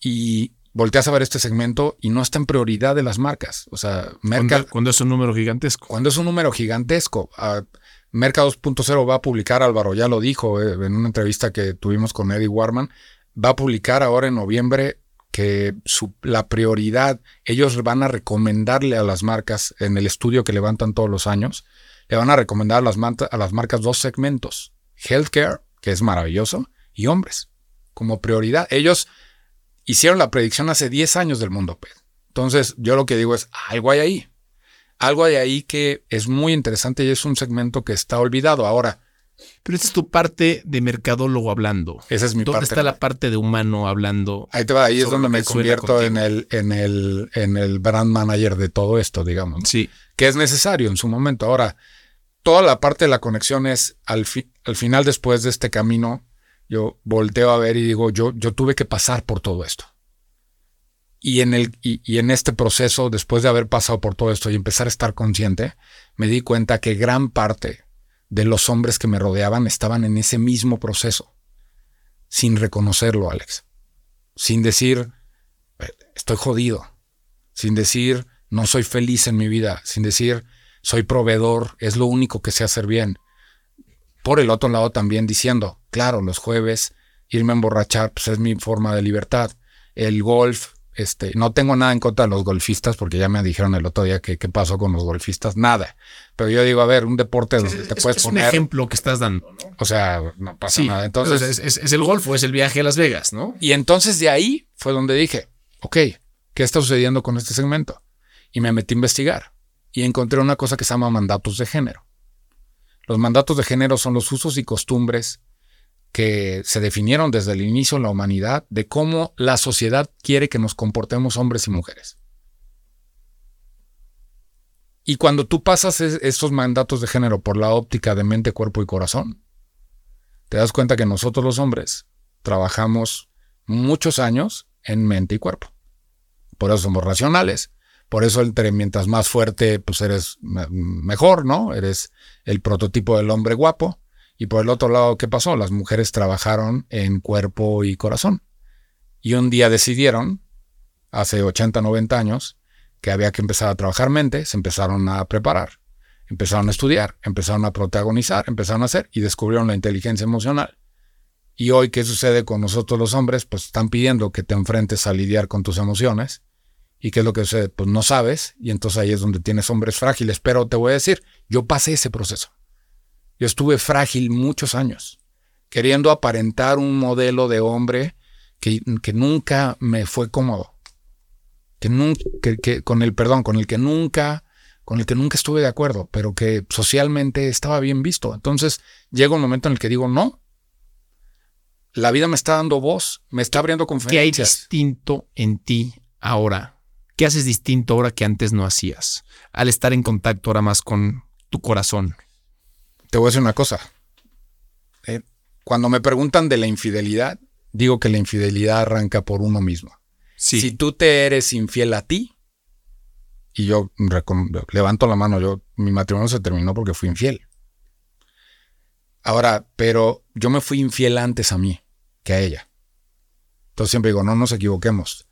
y volteas a ver este segmento y no está en prioridad de las marcas. O sea, Merca, cuando, es un número gigantesco. Cuando es un número gigantesco. Uh, Merca 2.0 va a publicar, Álvaro ya lo dijo eh, en una entrevista que tuvimos con Eddie Warman, va a publicar ahora en noviembre que su, la prioridad, ellos van a recomendarle a las marcas en el estudio que levantan todos los años, le van a recomendar a las, a las marcas dos segmentos, healthcare, que es maravilloso, y hombres, como prioridad. Ellos hicieron la predicción hace 10 años del mundo PED. Entonces, yo lo que digo es, algo hay ahí. Algo hay ahí que es muy interesante y es un segmento que está olvidado ahora. Pero esta es tu parte de mercadólogo hablando. Esa es mi ¿Dónde está la parte de humano hablando? Ahí te va, ahí es donde me convierto en el, en, el, en el brand manager de todo esto, digamos. Sí. Que es necesario en su momento. Ahora, toda la parte de la conexión es al, al final, después de este camino, yo volteo a ver y digo, yo, yo tuve que pasar por todo esto. Y en, el, y, en este proceso, después de haber pasado por todo esto y empezar a estar consciente, me di cuenta que gran parte de los hombres que me rodeaban estaban en ese mismo proceso, sin reconocerlo, Alex. Sin decir, estoy jodido. Sin decir, no soy feliz en mi vida. Sin decir, soy proveedor, es lo único que sé hacer bien. Por el otro lado también diciendo, claro, los jueves irme a emborrachar pues es mi forma de libertad. El golf, este, no tengo nada en contra de los golfistas porque ya me dijeron el otro día que qué pasó con los golfistas, nada. Pero yo digo, a ver, un deporte donde te puedes es poner. un ejemplo que estás dando, O sea, no pasa nada. Entonces es, es, el golf o es el viaje a Las Vegas, ¿no? Y entonces de ahí fue donde dije, ok, ¿qué está sucediendo con este segmento? Y me metí a investigar y encontré una cosa que se llama mandatos de género. Los mandatos de género son los usos y costumbres que se definieron desde el inicio en la humanidad de cómo la sociedad quiere que nos comportemos hombres y mujeres. Y cuando tú pasas estos mandatos de género por la óptica de mente, cuerpo y corazón, te das cuenta que nosotros los hombres trabajamos muchos años en mente y cuerpo. Por eso somos racionales. Por eso entre mientras más fuerte, pues eres mejor, ¿no? Eres el prototipo del hombre guapo. Y por el otro lado, ¿qué pasó? Las mujeres trabajaron en cuerpo y corazón. Y un día decidieron, hace 80, 90 años, que había que empezar a trabajar mente, se empezaron a preparar, empezaron a estudiar, empezaron a protagonizar, empezaron a hacer y descubrieron la inteligencia emocional. Y hoy, ¿qué sucede con nosotros los hombres? Pues están pidiendo que te enfrentes a lidiar con tus emociones. ¿Y qué es lo que sucede? Pues no sabes, y entonces ahí es donde tienes hombres frágiles. Pero te voy a decir, yo pasé ese proceso. Yo estuve frágil muchos años, queriendo aparentar un modelo de hombre que, que nunca me fue cómodo, que, nunca, que, con el perdón, con el que nunca, con el que nunca estuve de acuerdo, pero que socialmente estaba bien visto. Entonces llega un momento en el que digo, no, la vida me está dando voz, me está abriendo conferencias. ¿Qué hay distinto en ti ahora? ¿Qué haces distinto ahora que antes no hacías? Al estar en contacto ahora más con tu corazón. Te voy a decir una cosa. Eh, cuando me preguntan de la infidelidad, digo que la infidelidad arranca por uno mismo. Si tú te eres infiel a ti, y yo levanto la mano, yo mi matrimonio se terminó porque fui infiel. Ahora, pero yo me fui infiel antes a mí que a ella. Entonces siempre digo, no nos equivoquemos.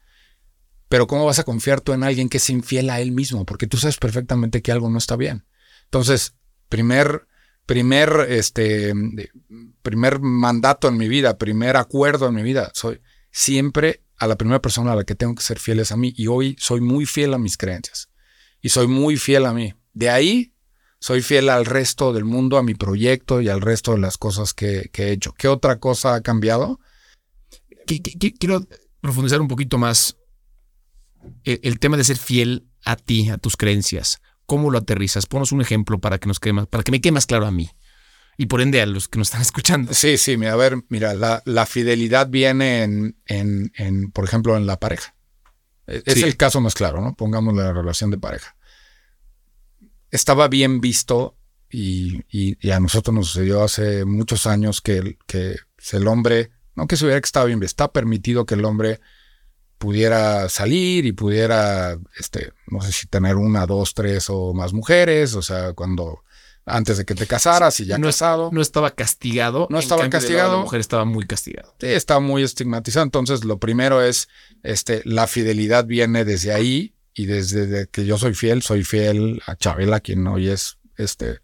Pero ¿cómo vas a confiar tú en alguien que es infiel a él mismo? Porque tú sabes perfectamente que algo no está bien. Entonces, primer primer, este, primer mandato en mi vida, primer acuerdo en mi vida. Soy siempre a la primera persona a la que tengo que ser fiel es a mí y hoy soy muy fiel a mis creencias y soy muy fiel a mí. De ahí soy fiel al resto del mundo, a mi proyecto y al resto de las cosas que, he hecho. ¿Qué otra cosa ha cambiado? Quiero profundizar un poquito más el tema de ser fiel a ti, a tus creencias. ¿Cómo lo aterrizas? Ponos un ejemplo para que nos quede más, para que me quede más claro a mí y por ende a los que nos están escuchando. Sí, sí, a ver, mira, la, fidelidad viene en, en, por ejemplo, en la pareja. E, es el caso más claro, ¿no? Pongamos la relación de pareja. Estaba bien visto y, y, a nosotros nos sucedió hace muchos años que, que el hombre, no que se hubiera que estaba bien visto, está permitido que el hombre pudiera salir y pudiera, este, no sé si tener una, dos, tres o más mujeres, o sea, cuando antes de que te casaras y ya no, casado. No estaba castigado. No estaba castigado. La mujer estaba muy castigado. Sí, estaba muy estigmatizado. Entonces, lo primero es, este, la fidelidad viene desde ahí y desde que yo soy fiel, soy fiel a Chabela, quien hoy es, este,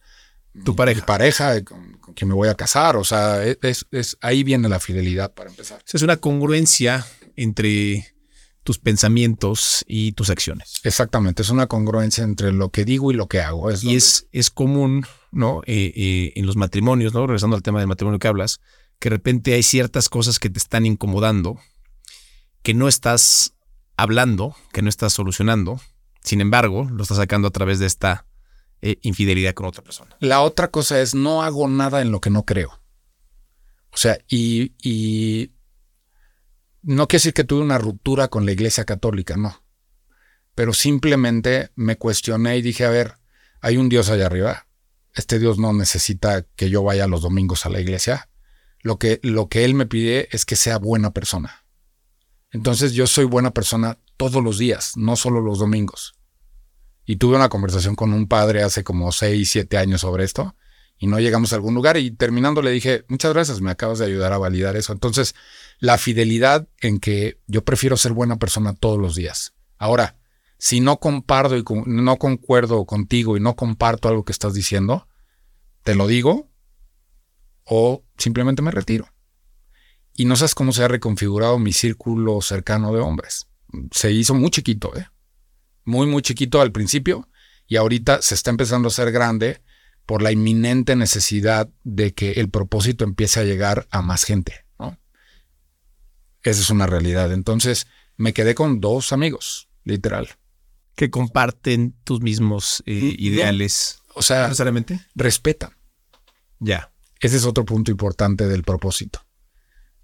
tu pareja. pareja con, quien me voy a casar. O sea, es, es, ahí viene la fidelidad para empezar. Es una congruencia entre tus pensamientos y tus acciones. Exactamente, es una congruencia entre lo que digo y lo que hago. y es, es común, ¿no? Eh, eh, en los matrimonios, ¿no? Regresando al tema del matrimonio que hablas, que de repente hay ciertas cosas que te están incomodando, que no estás hablando, que no estás solucionando, sin embargo, lo estás sacando a través de esta eh, infidelidad con otra persona. La otra cosa es no hago nada en lo que no creo. O sea, y, y no quiere decir que tuve una ruptura con la iglesia católica, no. Pero simplemente me cuestioné y dije, a ver, hay un Dios allá arriba. este Dios no necesita que yo vaya los domingos a la iglesia. Lo que, lo que Él me pide es que sea buena persona. Entonces yo soy buena persona todos los días, no solo los domingos. Y tuve una conversación con un padre hace como 6, 7 años sobre esto y no llegamos a algún lugar y terminando le dije, muchas gracias, me acabas de ayudar a validar eso. Entonces, la fidelidad en que yo prefiero ser buena persona todos los días. Ahora, si no comparto y no concuerdo contigo y no comparto algo que estás diciendo, te lo digo o simplemente me retiro. Y no sabes cómo se ha reconfigurado mi círculo cercano de hombres. Se hizo muy chiquito, ¿eh? Muy, muy chiquito al principio y ahorita se está empezando a hacer grande por la inminente necesidad de que el propósito empiece a llegar a más gente. ¿no? Esa es una realidad. Entonces me quedé con dos amigos, literal. Que comparten tus mismos eh, ideales. O sea, necesariamente respetan. Ya. Ese es otro punto importante del propósito.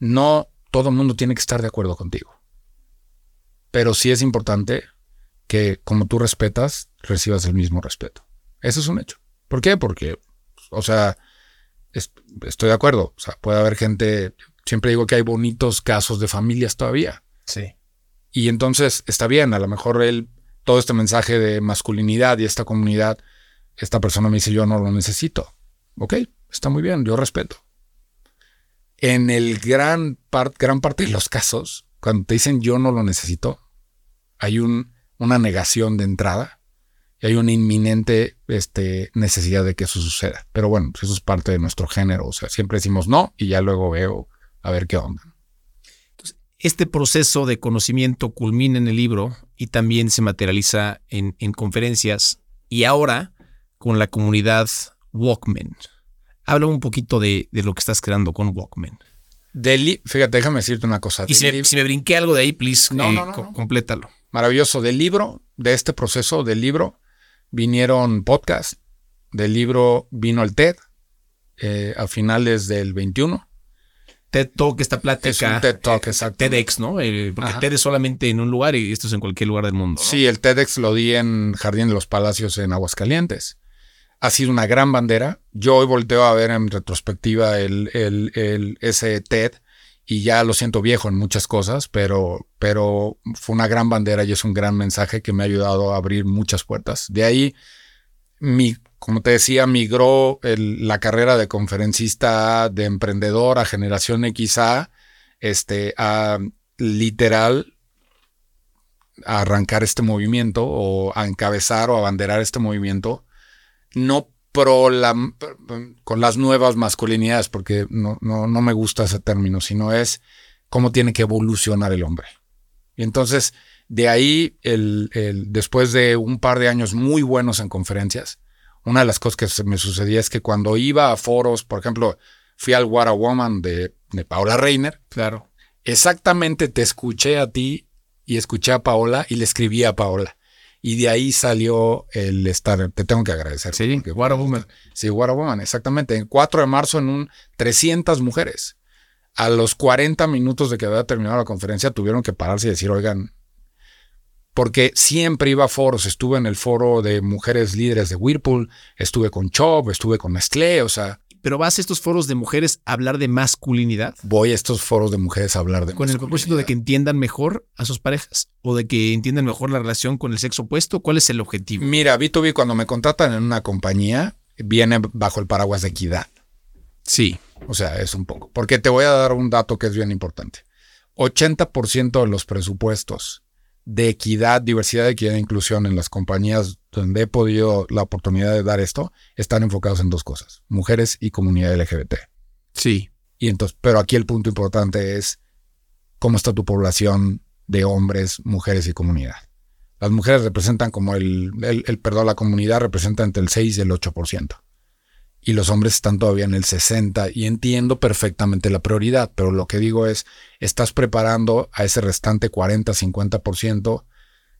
No todo el mundo tiene que estar de acuerdo contigo. Pero sí es importante que como tú respetas, recibas el mismo respeto. Eso es un hecho. ¿Por qué? Porque, o sea, estoy de acuerdo. O sea, puede haber gente, siempre digo que hay bonitos casos de familias todavía. Sí. Y entonces está bien, a lo mejor él, todo este mensaje de masculinidad y esta comunidad, esta persona me dice yo no lo necesito. Ok, está muy bien, yo respeto. En el gran, gran parte de los casos, cuando te dicen yo no lo necesito, hay un, una negación de entrada y hay una inminente este, necesidad de que eso suceda. Pero bueno, pues eso es parte de nuestro género. O sea, siempre decimos no y ya luego veo a ver qué onda. Entonces, este proceso de conocimiento culmina en el libro y también se materializa en, conferencias y ahora con la comunidad Walkman. Habla un poquito de, lo que estás creando con Walkman. fíjate, déjame decirte una cosa. Y si me, brinqué algo de ahí, please, no, eh, complétalo. Maravilloso. Del libro, de este proceso del libro, vinieron podcasts. Del libro vino el TED eh, a finales del 21. TED Talk, esta plática. Es un TED Talk, exacto. TEDx, ¿no? Eh, porque TED es solamente en un lugar y esto es en cualquier lugar del mundo. Sí, el TEDx lo di en Jardín de los Palacios en Aguascalientes. Ha sido una gran bandera. Yo hoy volteo a ver en retrospectiva el, el, el, ese TED y ya lo siento viejo en muchas cosas, pero, pero fue una gran bandera y es un gran mensaje que me ha ayudado a abrir muchas puertas. De ahí, mi, como te decía, migró la carrera de conferencista, de emprendedor a generación XA, este, a literal a arrancar este movimiento o a encabezar o abanderar este movimiento, no pro la, con las nuevas masculinidades, porque no, no, no me gusta ese término, sino es cómo tiene que evolucionar el hombre. Y entonces, de ahí, el, el, después de un par de años muy buenos en conferencias, una de las cosas que me sucedía es que cuando iba a foros, por ejemplo, fui al What a Woman de, de Paola Reiner. Claro. Exactamente te escuché a ti y escuché a Paola y le escribí a Paola. Y de ahí salió el estar, te tengo que agradecer. Sí, What a Woman. Sí, What a Woman, exactamente. El 4 de marzo en un 300 mujeres. A los 40 minutos de que había terminado la conferencia tuvieron que pararse y decir, oigan, porque siempre iba a foros, estuve en el foro de mujeres líderes de Whirlpool, estuve con Chop, estuve con Nestlé, o sea, pero vas a estos foros de mujeres a hablar de masculinidad. Voy a estos foros de mujeres a hablar de Con el propósito de que entiendan mejor a sus parejas o de que entiendan mejor la relación con el sexo opuesto. ¿Cuál es el objetivo? Mira, B2B cuando me contratan en una compañía viene bajo el paraguas de equidad. Sí. O sea, es un poco. Porque te voy a dar un dato que es bien importante. 80% de los presupuestos de equidad, diversidad, equidad e inclusión en las compañías donde he podido la oportunidad de dar esto, están enfocados en dos cosas, mujeres y comunidad LGBT. Sí. Y entonces, pero aquí el punto importante es cómo está tu población de hombres, mujeres y comunidad. Las mujeres representan como el, el, el perdón, la comunidad representa entre el 6 y el 8% y los hombres están todavía en el 60 y entiendo perfectamente la prioridad, pero lo que digo es, estás preparando a ese restante 40-50%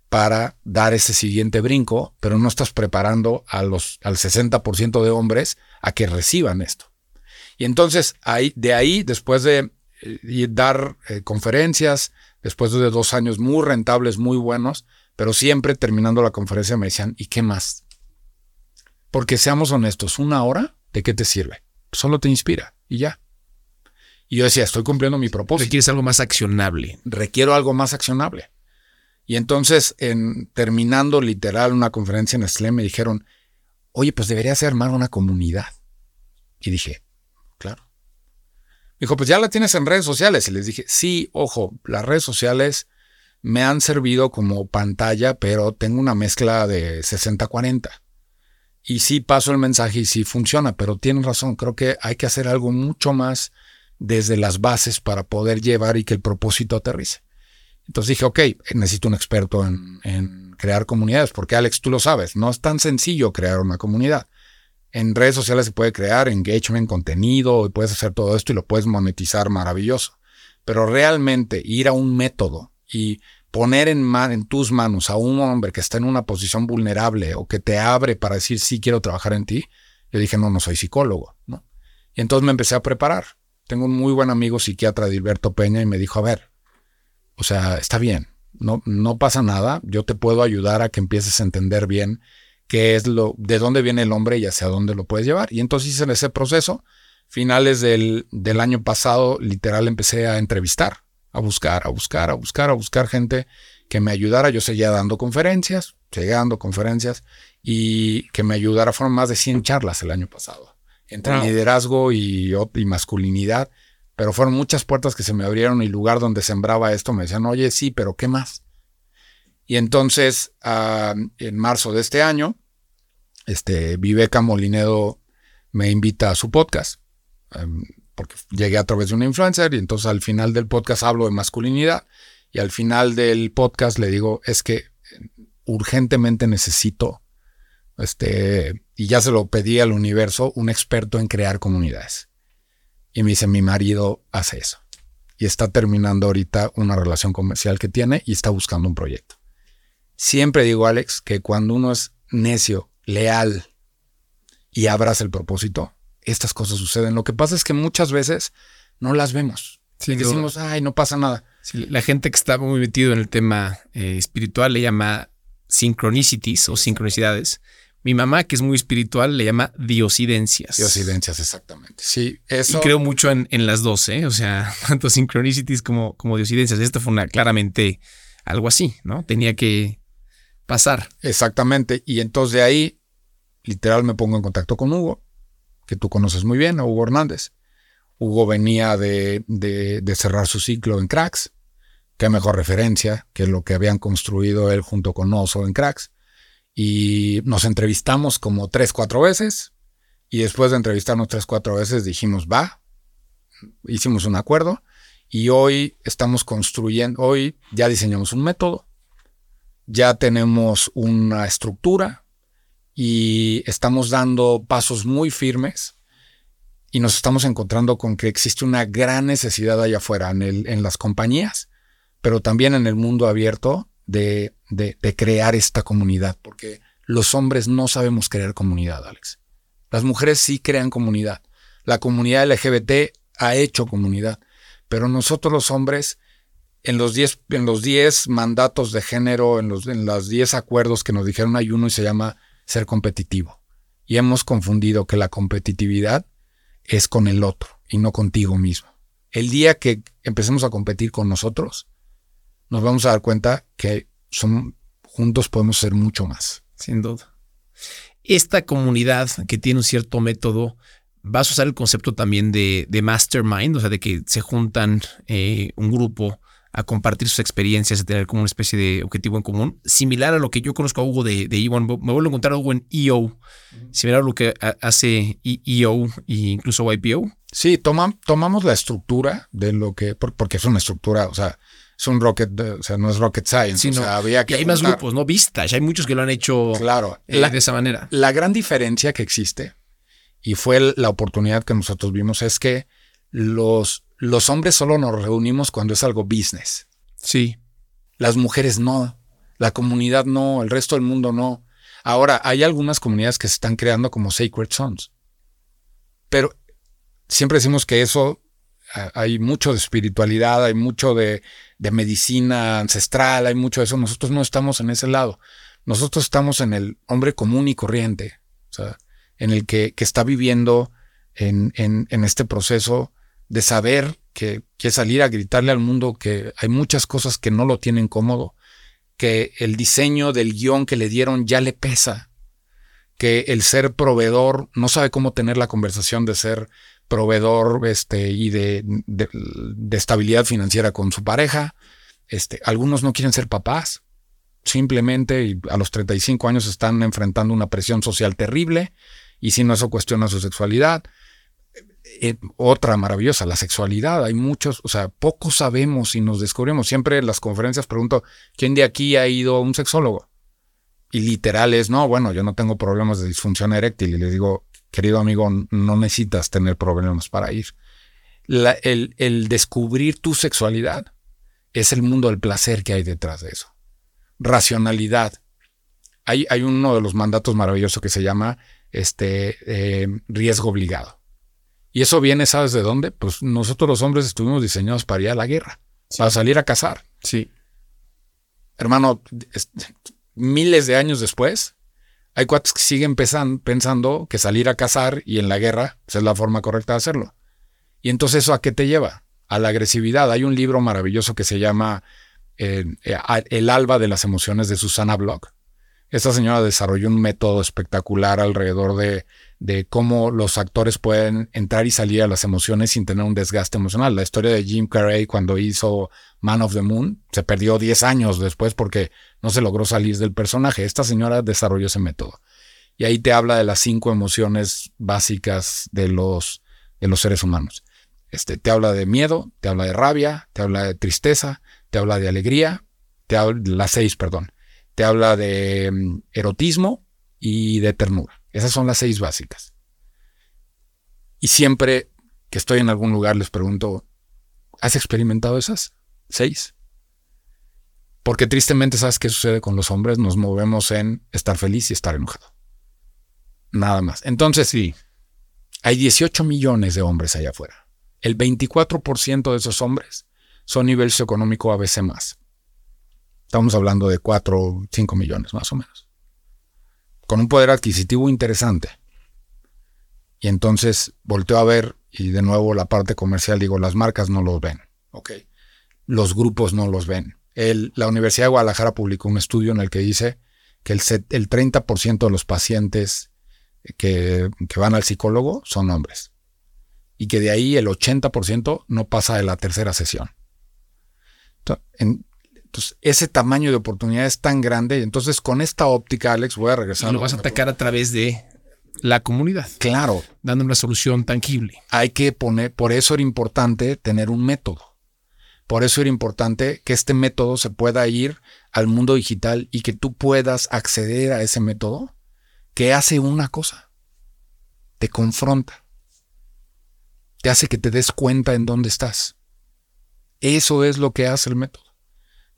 para dar ese siguiente brinco, pero no estás preparando a los, al 60% de hombres a que reciban esto. Y entonces ahí, de ahí, después de eh, dar eh, conferencias, después de dos años muy rentables, muy buenos, pero siempre terminando la conferencia me decían, ¿y qué más? Porque seamos honestos, una hora, ¿de qué te sirve? Solo te inspira y ya. Y yo decía, estoy cumpliendo mi propósito. Requieres algo más accionable. Requiero algo más accionable. Y entonces, en, terminando literal una conferencia en Nestlé, me dijeron, oye, pues deberías armar una comunidad. Y dije, claro. dijo, pues ya la tienes en redes sociales. Y les dije, sí, ojo, las redes sociales me han servido como pantalla, pero tengo una mezcla de 60-40. Y sí paso el mensaje y sí funciona, pero tienen razón, creo que hay que hacer algo mucho más desde las bases para poder llevar y que el propósito aterrice. Entonces dije, ok, necesito un experto en, crear comunidades, porque Alex, tú lo sabes, no es tan sencillo crear una comunidad. En redes sociales se puede crear engagement, contenido, y puedes hacer todo esto y lo puedes monetizar maravilloso. Pero realmente ir a un método y poner en, tus manos a un hombre que está en una posición vulnerable o que te abre para decir, sí, quiero trabajar en ti, yo dije, no, no soy psicólogo, ¿no? Y entonces me empecé a preparar. Tengo un muy buen amigo psiquiatra, Dilberto Peña, y me dijo, a ver, o sea, está bien, no, no pasa nada, yo te puedo ayudar a que empieces a entender bien qué es lo, de dónde viene el hombre y hacia dónde lo puedes llevar. Y entonces hice ese proceso. Finales del, del año pasado, literal, empecé a entrevistar a buscar, a buscar, a buscar, a buscar gente que me ayudara. Yo seguía dando conferencias, seguía dando conferencias y que me ayudara. Fueron más de 100 charlas el año pasado entre liderazgo y, y, masculinidad. Pero fueron muchas puertas que se me abrieron y lugar donde sembraba esto me decían, oye, sí, pero ¿qué más? Y entonces, ah, en marzo de este año, este, Viveca Molinedo me invita a su podcast. Em, porque llegué a través de una influencer y entonces al final del podcast hablo de masculinidad y al final del podcast le digo, es que urgentemente necesito, este, y ya se lo pedí al universo, un experto en crear comunidades. Y me dice, mi marido hace eso. Y está terminando ahorita una relación comercial que tiene y está buscando un proyecto. Siempre digo, Alex, que cuando uno es necio, leal y abraza el propósito, estas cosas suceden. Lo que pasa es que muchas veces no las vemos. Sí, decimos, ay, no pasa nada. la gente que está muy metido en el tema eh, espiritual le llama sincronicities o sincronicidades. Mi mamá, que es muy espiritual, le llama diosidencias. Diosidencias, exactamente. Sí, eso. Y creo mucho en, las dos, ¿eh? O sea, tanto sincronicities como, como diosidencias. Esto fue una, claramente algo así, ¿no? Tenía que pasar. Exactamente. Y entonces de ahí, literal, me pongo en contacto con Hugo que tú conoces muy bien, Hugo Hernández. Hugo venía de, cerrar su ciclo en Cracks. Qué mejor referencia que lo que habían construido él junto con Oso en Cracks. Y nos entrevistamos como tres, cuatro veces. Y después de entrevistarnos tres, cuatro veces dijimos, va. Hicimos un acuerdo. Y hoy estamos construyendo, hoy ya diseñamos un método. Ya tenemos una estructura, y estamos dando pasos muy firmes y nos estamos encontrando con que existe una gran necesidad allá afuera en, las compañías, pero también en el mundo abierto de, de, crear esta comunidad, porque los hombres no sabemos crear comunidad, Alex. Las mujeres sí crean comunidad. La comunidad LGBT ha hecho comunidad, pero nosotros los hombres, en los 10 en los diez mandatos de género, en los en los 10 acuerdos que nos dijeron hay uno y se llama ser competitivo. Y hemos confundido que la competitividad es con el otro y no contigo mismo. El día que empecemos a competir con nosotros, nos vamos a dar cuenta que son, juntos podemos ser mucho más. Sin duda. Esta comunidad que tiene un cierto método, vas a usar el concepto también de, mastermind, o sea, de que se juntan eh, un grupo a compartir sus experiencias, a tener como una especie de objetivo en común, similar a lo que yo conozco a Hugo de, de Me vuelvo a encontrar a Hugo en EO, similar a lo que hace EO e incluso YPO. Sí, tomamos la estructura de lo que, porque es una estructura, o sea, es un rocket, o sea, no es rocket science. o sea, había que y hay más grupos, ¿no? Vistas, hay muchos que lo han hecho claro, eh, de esa manera. La gran diferencia que existe, y fue la oportunidad que nosotros vimos, es que los los hombres solo nos reunimos cuando es algo business. Sí. Las mujeres no, la comunidad no, el resto del mundo no. Ahora, hay algunas comunidades que se están creando como Sacred Sons. Pero siempre decimos que eso, hay mucho de espiritualidad, hay mucho de, de medicina ancestral, hay mucho de eso. Nosotros no estamos en ese lado. Nosotros estamos en el hombre común y corriente. O sea, en el que, está viviendo en, en, este proceso de saber que, que salir a gritarle al mundo que hay muchas cosas que no lo tienen cómodo, que el diseño del guion que le dieron ya le pesa, que el ser proveedor no sabe cómo tener la conversación de ser proveedor este, y de, de, estabilidad financiera con su pareja. Este, algunos no quieren ser papás, simplemente a los 35 años están enfrentando una presión social terrible y si no eso cuestiona su sexualidad. Eh, otra maravillosa, la sexualidad. Hay muchos, o sea, poco sabemos y nos descubrimos. Siempre en las conferencias pregunto, ¿quién de aquí ha ido a un sexólogo? Y literal es, no, bueno, yo no tengo problemas de disfunción eréctil. Y le digo, querido amigo, no necesitas tener problemas para ir. el, el descubrir tu sexualidad es el mundo del placer que hay detrás de eso. Racionalidad. Hay, hay uno de los mandatos maravillosos que se llama este, eh, riesgo obligado. Y eso viene, ¿sabes de dónde? Pues nosotros los hombres estuvimos diseñados para ir a la guerra, para salir a cazar. Sí. Hermano, miles de años después, hay cuates que siguen pensando que salir a cazar y en la guerra pues, es la forma correcta de hacerlo. Y entonces, ¿eso a qué te lleva? A la agresividad. Hay un libro maravilloso que se llama eh, El alba de las emociones de Susana Block. Esta señora desarrolló un método espectacular alrededor de, de, cómo los actores pueden entrar y salir a las emociones sin tener un desgaste emocional. La historia de Jim Carrey cuando hizo Man of the Moon se perdió 10 años después porque no se logró salir del personaje. Esta señora desarrolló ese método. Y ahí te habla de las cinco emociones básicas de los, de los seres humanos. Este, te habla de miedo, te habla de rabia, te habla de tristeza, te habla de alegría, te habla, las seis, perdón te habla de mm, erotismo y de ternura. Esas son las seis básicas. Y siempre que estoy en algún lugar les pregunto, ¿has experimentado esas seis? Porque tristemente, ¿sabes qué sucede con los hombres? Nos movemos en estar feliz y estar enojado. Nada más. Entonces, sí, hay 18 millones de hombres allá afuera. El 24% de esos hombres son nivel socioeconómico a veces más. Estamos hablando de 4 o 5 millones más o menos. Con un poder adquisitivo interesante. Y entonces volteo a ver y de nuevo la parte comercial digo, las marcas no los ven. Ok. Los grupos no los ven. la Universidad de Guadalajara publicó un estudio en el que dice que el, el 30% de los pacientes que, que, van al psicólogo son hombres. Y que de ahí el 80% no pasa de la tercera sesión. Entonces, en, entonces, ese tamaño de oportunidad es tan grande. Y entonces, con esta óptica, Alex, voy a regresar. Y lo vas a atacar a través de la comunidad. Claro. Dando una solución tangible. Hay que poner, por eso era importante tener un método. Por eso era importante que este método se pueda ir al mundo digital y que tú puedas acceder a ese método que hace una cosa. Te confronta. Te hace que te des cuenta en dónde estás. Eso es lo que hace el método.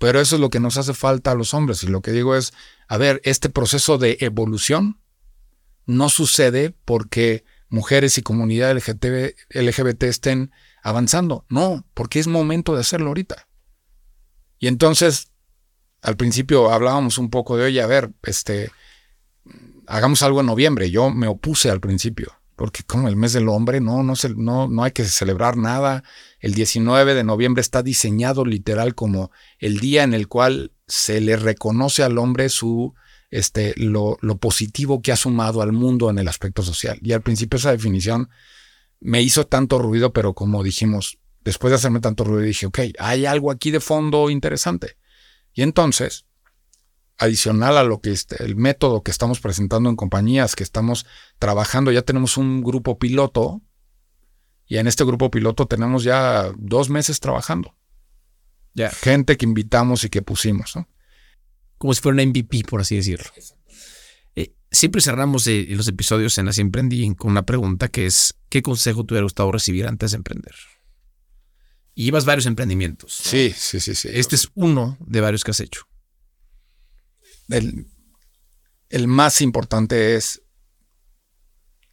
Pero eso es lo que nos hace falta a los hombres. Y lo que digo es, a ver, este proceso de evolución no sucede porque mujeres y comunidad LGBT, LGBT estén avanzando. No, porque es momento de hacerlo ahorita. Y entonces, al principio hablábamos un poco de, oye, a ver, este, hagamos algo en noviembre. Yo me opuse al principio porque como el mes del hombre, no, no, se, no, no hay que celebrar nada. El 19 de noviembre está diseñado literal como el día en el cual se le reconoce al hombre su, este, lo, lo positivo que ha sumado al mundo en el aspecto social. Y al principio esa definición me hizo tanto ruido, pero como dijimos, después de hacerme tanto ruido, dije, ok, hay algo aquí de fondo interesante. Y entonces adicional a lo que es el método que estamos presentando en compañías, que estamos trabajando, ya tenemos un grupo piloto y en este grupo piloto tenemos ya dos meses trabajando. Gente que invitamos y que pusimos. Como si fuera una MVP, por así decirlo. Eh, siempre cerramos eh, los episodios en Así Emprendí con una pregunta que es, ¿qué consejo te hubiera gustado recibir antes de emprender? Y llevas varios emprendimientos. Sí, sí, sí, sí. Este es uno de varios que has hecho el, más importante es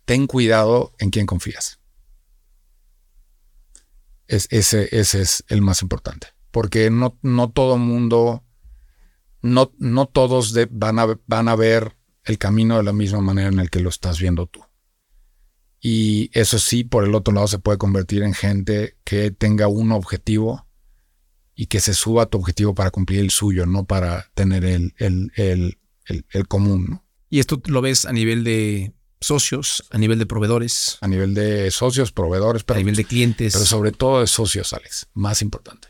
ten cuidado en quien confías. Es, ese, ese es el más importante. Porque no, no todo mundo, no, no todos van, a, van a ver el camino de la misma manera en el que lo estás viendo tú. Y eso sí, por el otro lado, se puede convertir en gente que tenga un objetivo y que se suba a tu objetivo para cumplir el suyo, no para tener el, el, el, el, común. ¿no? Y esto lo ves a nivel de socios, a nivel de proveedores. A nivel de socios, proveedores, pero, a nivel de clientes. Pero sobre todo de socios, Alex, más importante.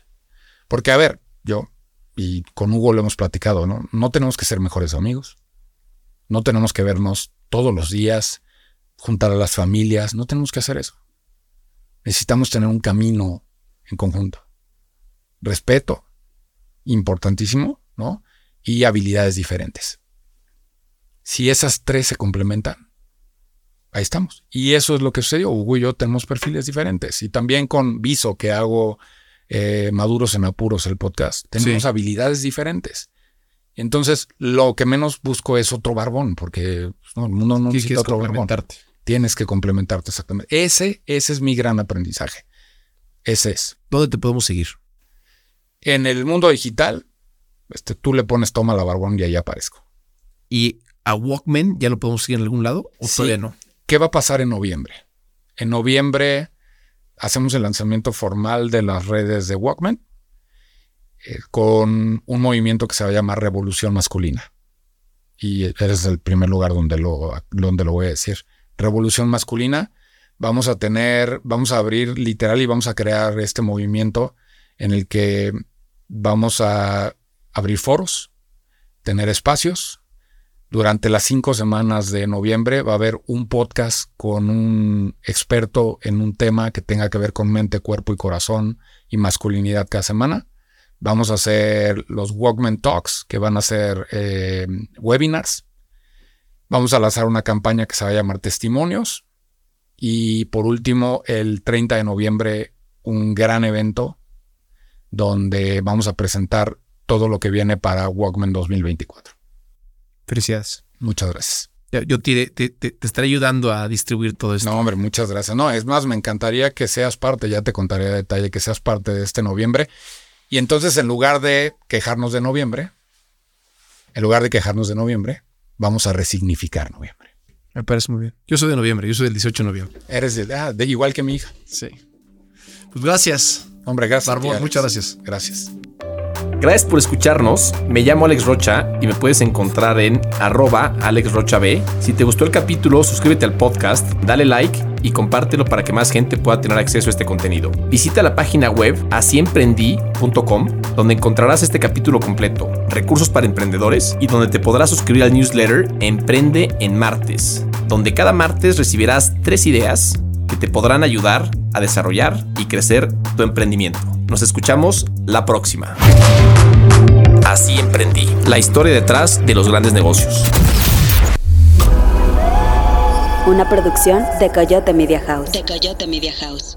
Porque, a ver, yo, y con Hugo lo hemos platicado, ¿no? No tenemos que ser mejores amigos. No tenemos que vernos todos los días juntar a las familias, no tenemos que hacer eso. Necesitamos tener un camino en conjunto. Respeto, importantísimo, ¿no? Y habilidades diferentes. Si esas tres se complementan, ahí estamos. Y eso es lo que sucedió. Hugo y yo tenemos perfiles diferentes. Y también con Viso, que hago eh, Maduros en Apuros, el podcast, tenemos habilidades diferentes. Entonces, lo que menos busco es otro barbón, porque pues, el mundo no necesita otro barbón. Tienes que complementarte exactamente. Ese, ese es mi gran aprendizaje. Ese es. ¿Dónde te podemos seguir? En el mundo digital, este, tú le pones toma la barbón y ahí aparezco. ¿Y a Walkman ya lo podemos seguir en algún lado o todavía no? ¿Qué va a pasar en noviembre? En noviembre hacemos el lanzamiento formal de las redes de Walkman eh, con un movimiento que se va a llamar Revolución Masculina. Y eres el primer lugar donde lo, donde lo voy a decir. Revolución Masculina, vamos a tener, vamos a abrir literal y vamos a crear este movimiento en el que vamos a abrir foros, tener espacios. Durante las cinco semanas de noviembre va a haber un podcast con un experto en un tema que tenga que ver con mente, cuerpo y corazón y masculinidad cada semana. Vamos a hacer los Walkman Talks, que van a ser eh, webinars Vamos a lanzar una campaña que se va a llamar Testimonios. Y por último, el 30 de noviembre, un gran evento donde vamos a presentar todo lo que viene para Walkman 2024. Felicidades. Muchas gracias. Yo te, te, estaré ayudando a distribuir todo esto. No, hombre, muchas gracias. No, es más, me encantaría que seas parte, ya te contaré a detalle, que seas parte de este noviembre. Y entonces, en lugar de quejarnos de noviembre, en lugar de quejarnos de noviembre, vamos a resignificar noviembre. Me parece muy bien. Yo soy de noviembre, yo soy del 18 de noviembre. Eres de, ah, de igual que mi hija. Sí. Pues gracias. Hombre, gracias. Barbón, muchas gracias. Gracias. Gracias por escucharnos. Me llamo Alex Rocha y me puedes encontrar en arroba AlexRochaB. Si te gustó el capítulo, suscríbete al podcast, dale like y compártelo para que más gente pueda tener acceso a este contenido. Visita la página web asiemprendí.com donde encontrarás este capítulo completo, recursos para emprendedores y donde te podrás suscribir al newsletter Emprende en Martes, donde cada martes recibirás tres ideas que te podrán ayudar a desarrollar y crecer tu emprendimiento. Nos escuchamos la próxima. Así emprendí. La historia detrás de los grandes negocios. Una producción de Coyote Media House. De Coyote Media House.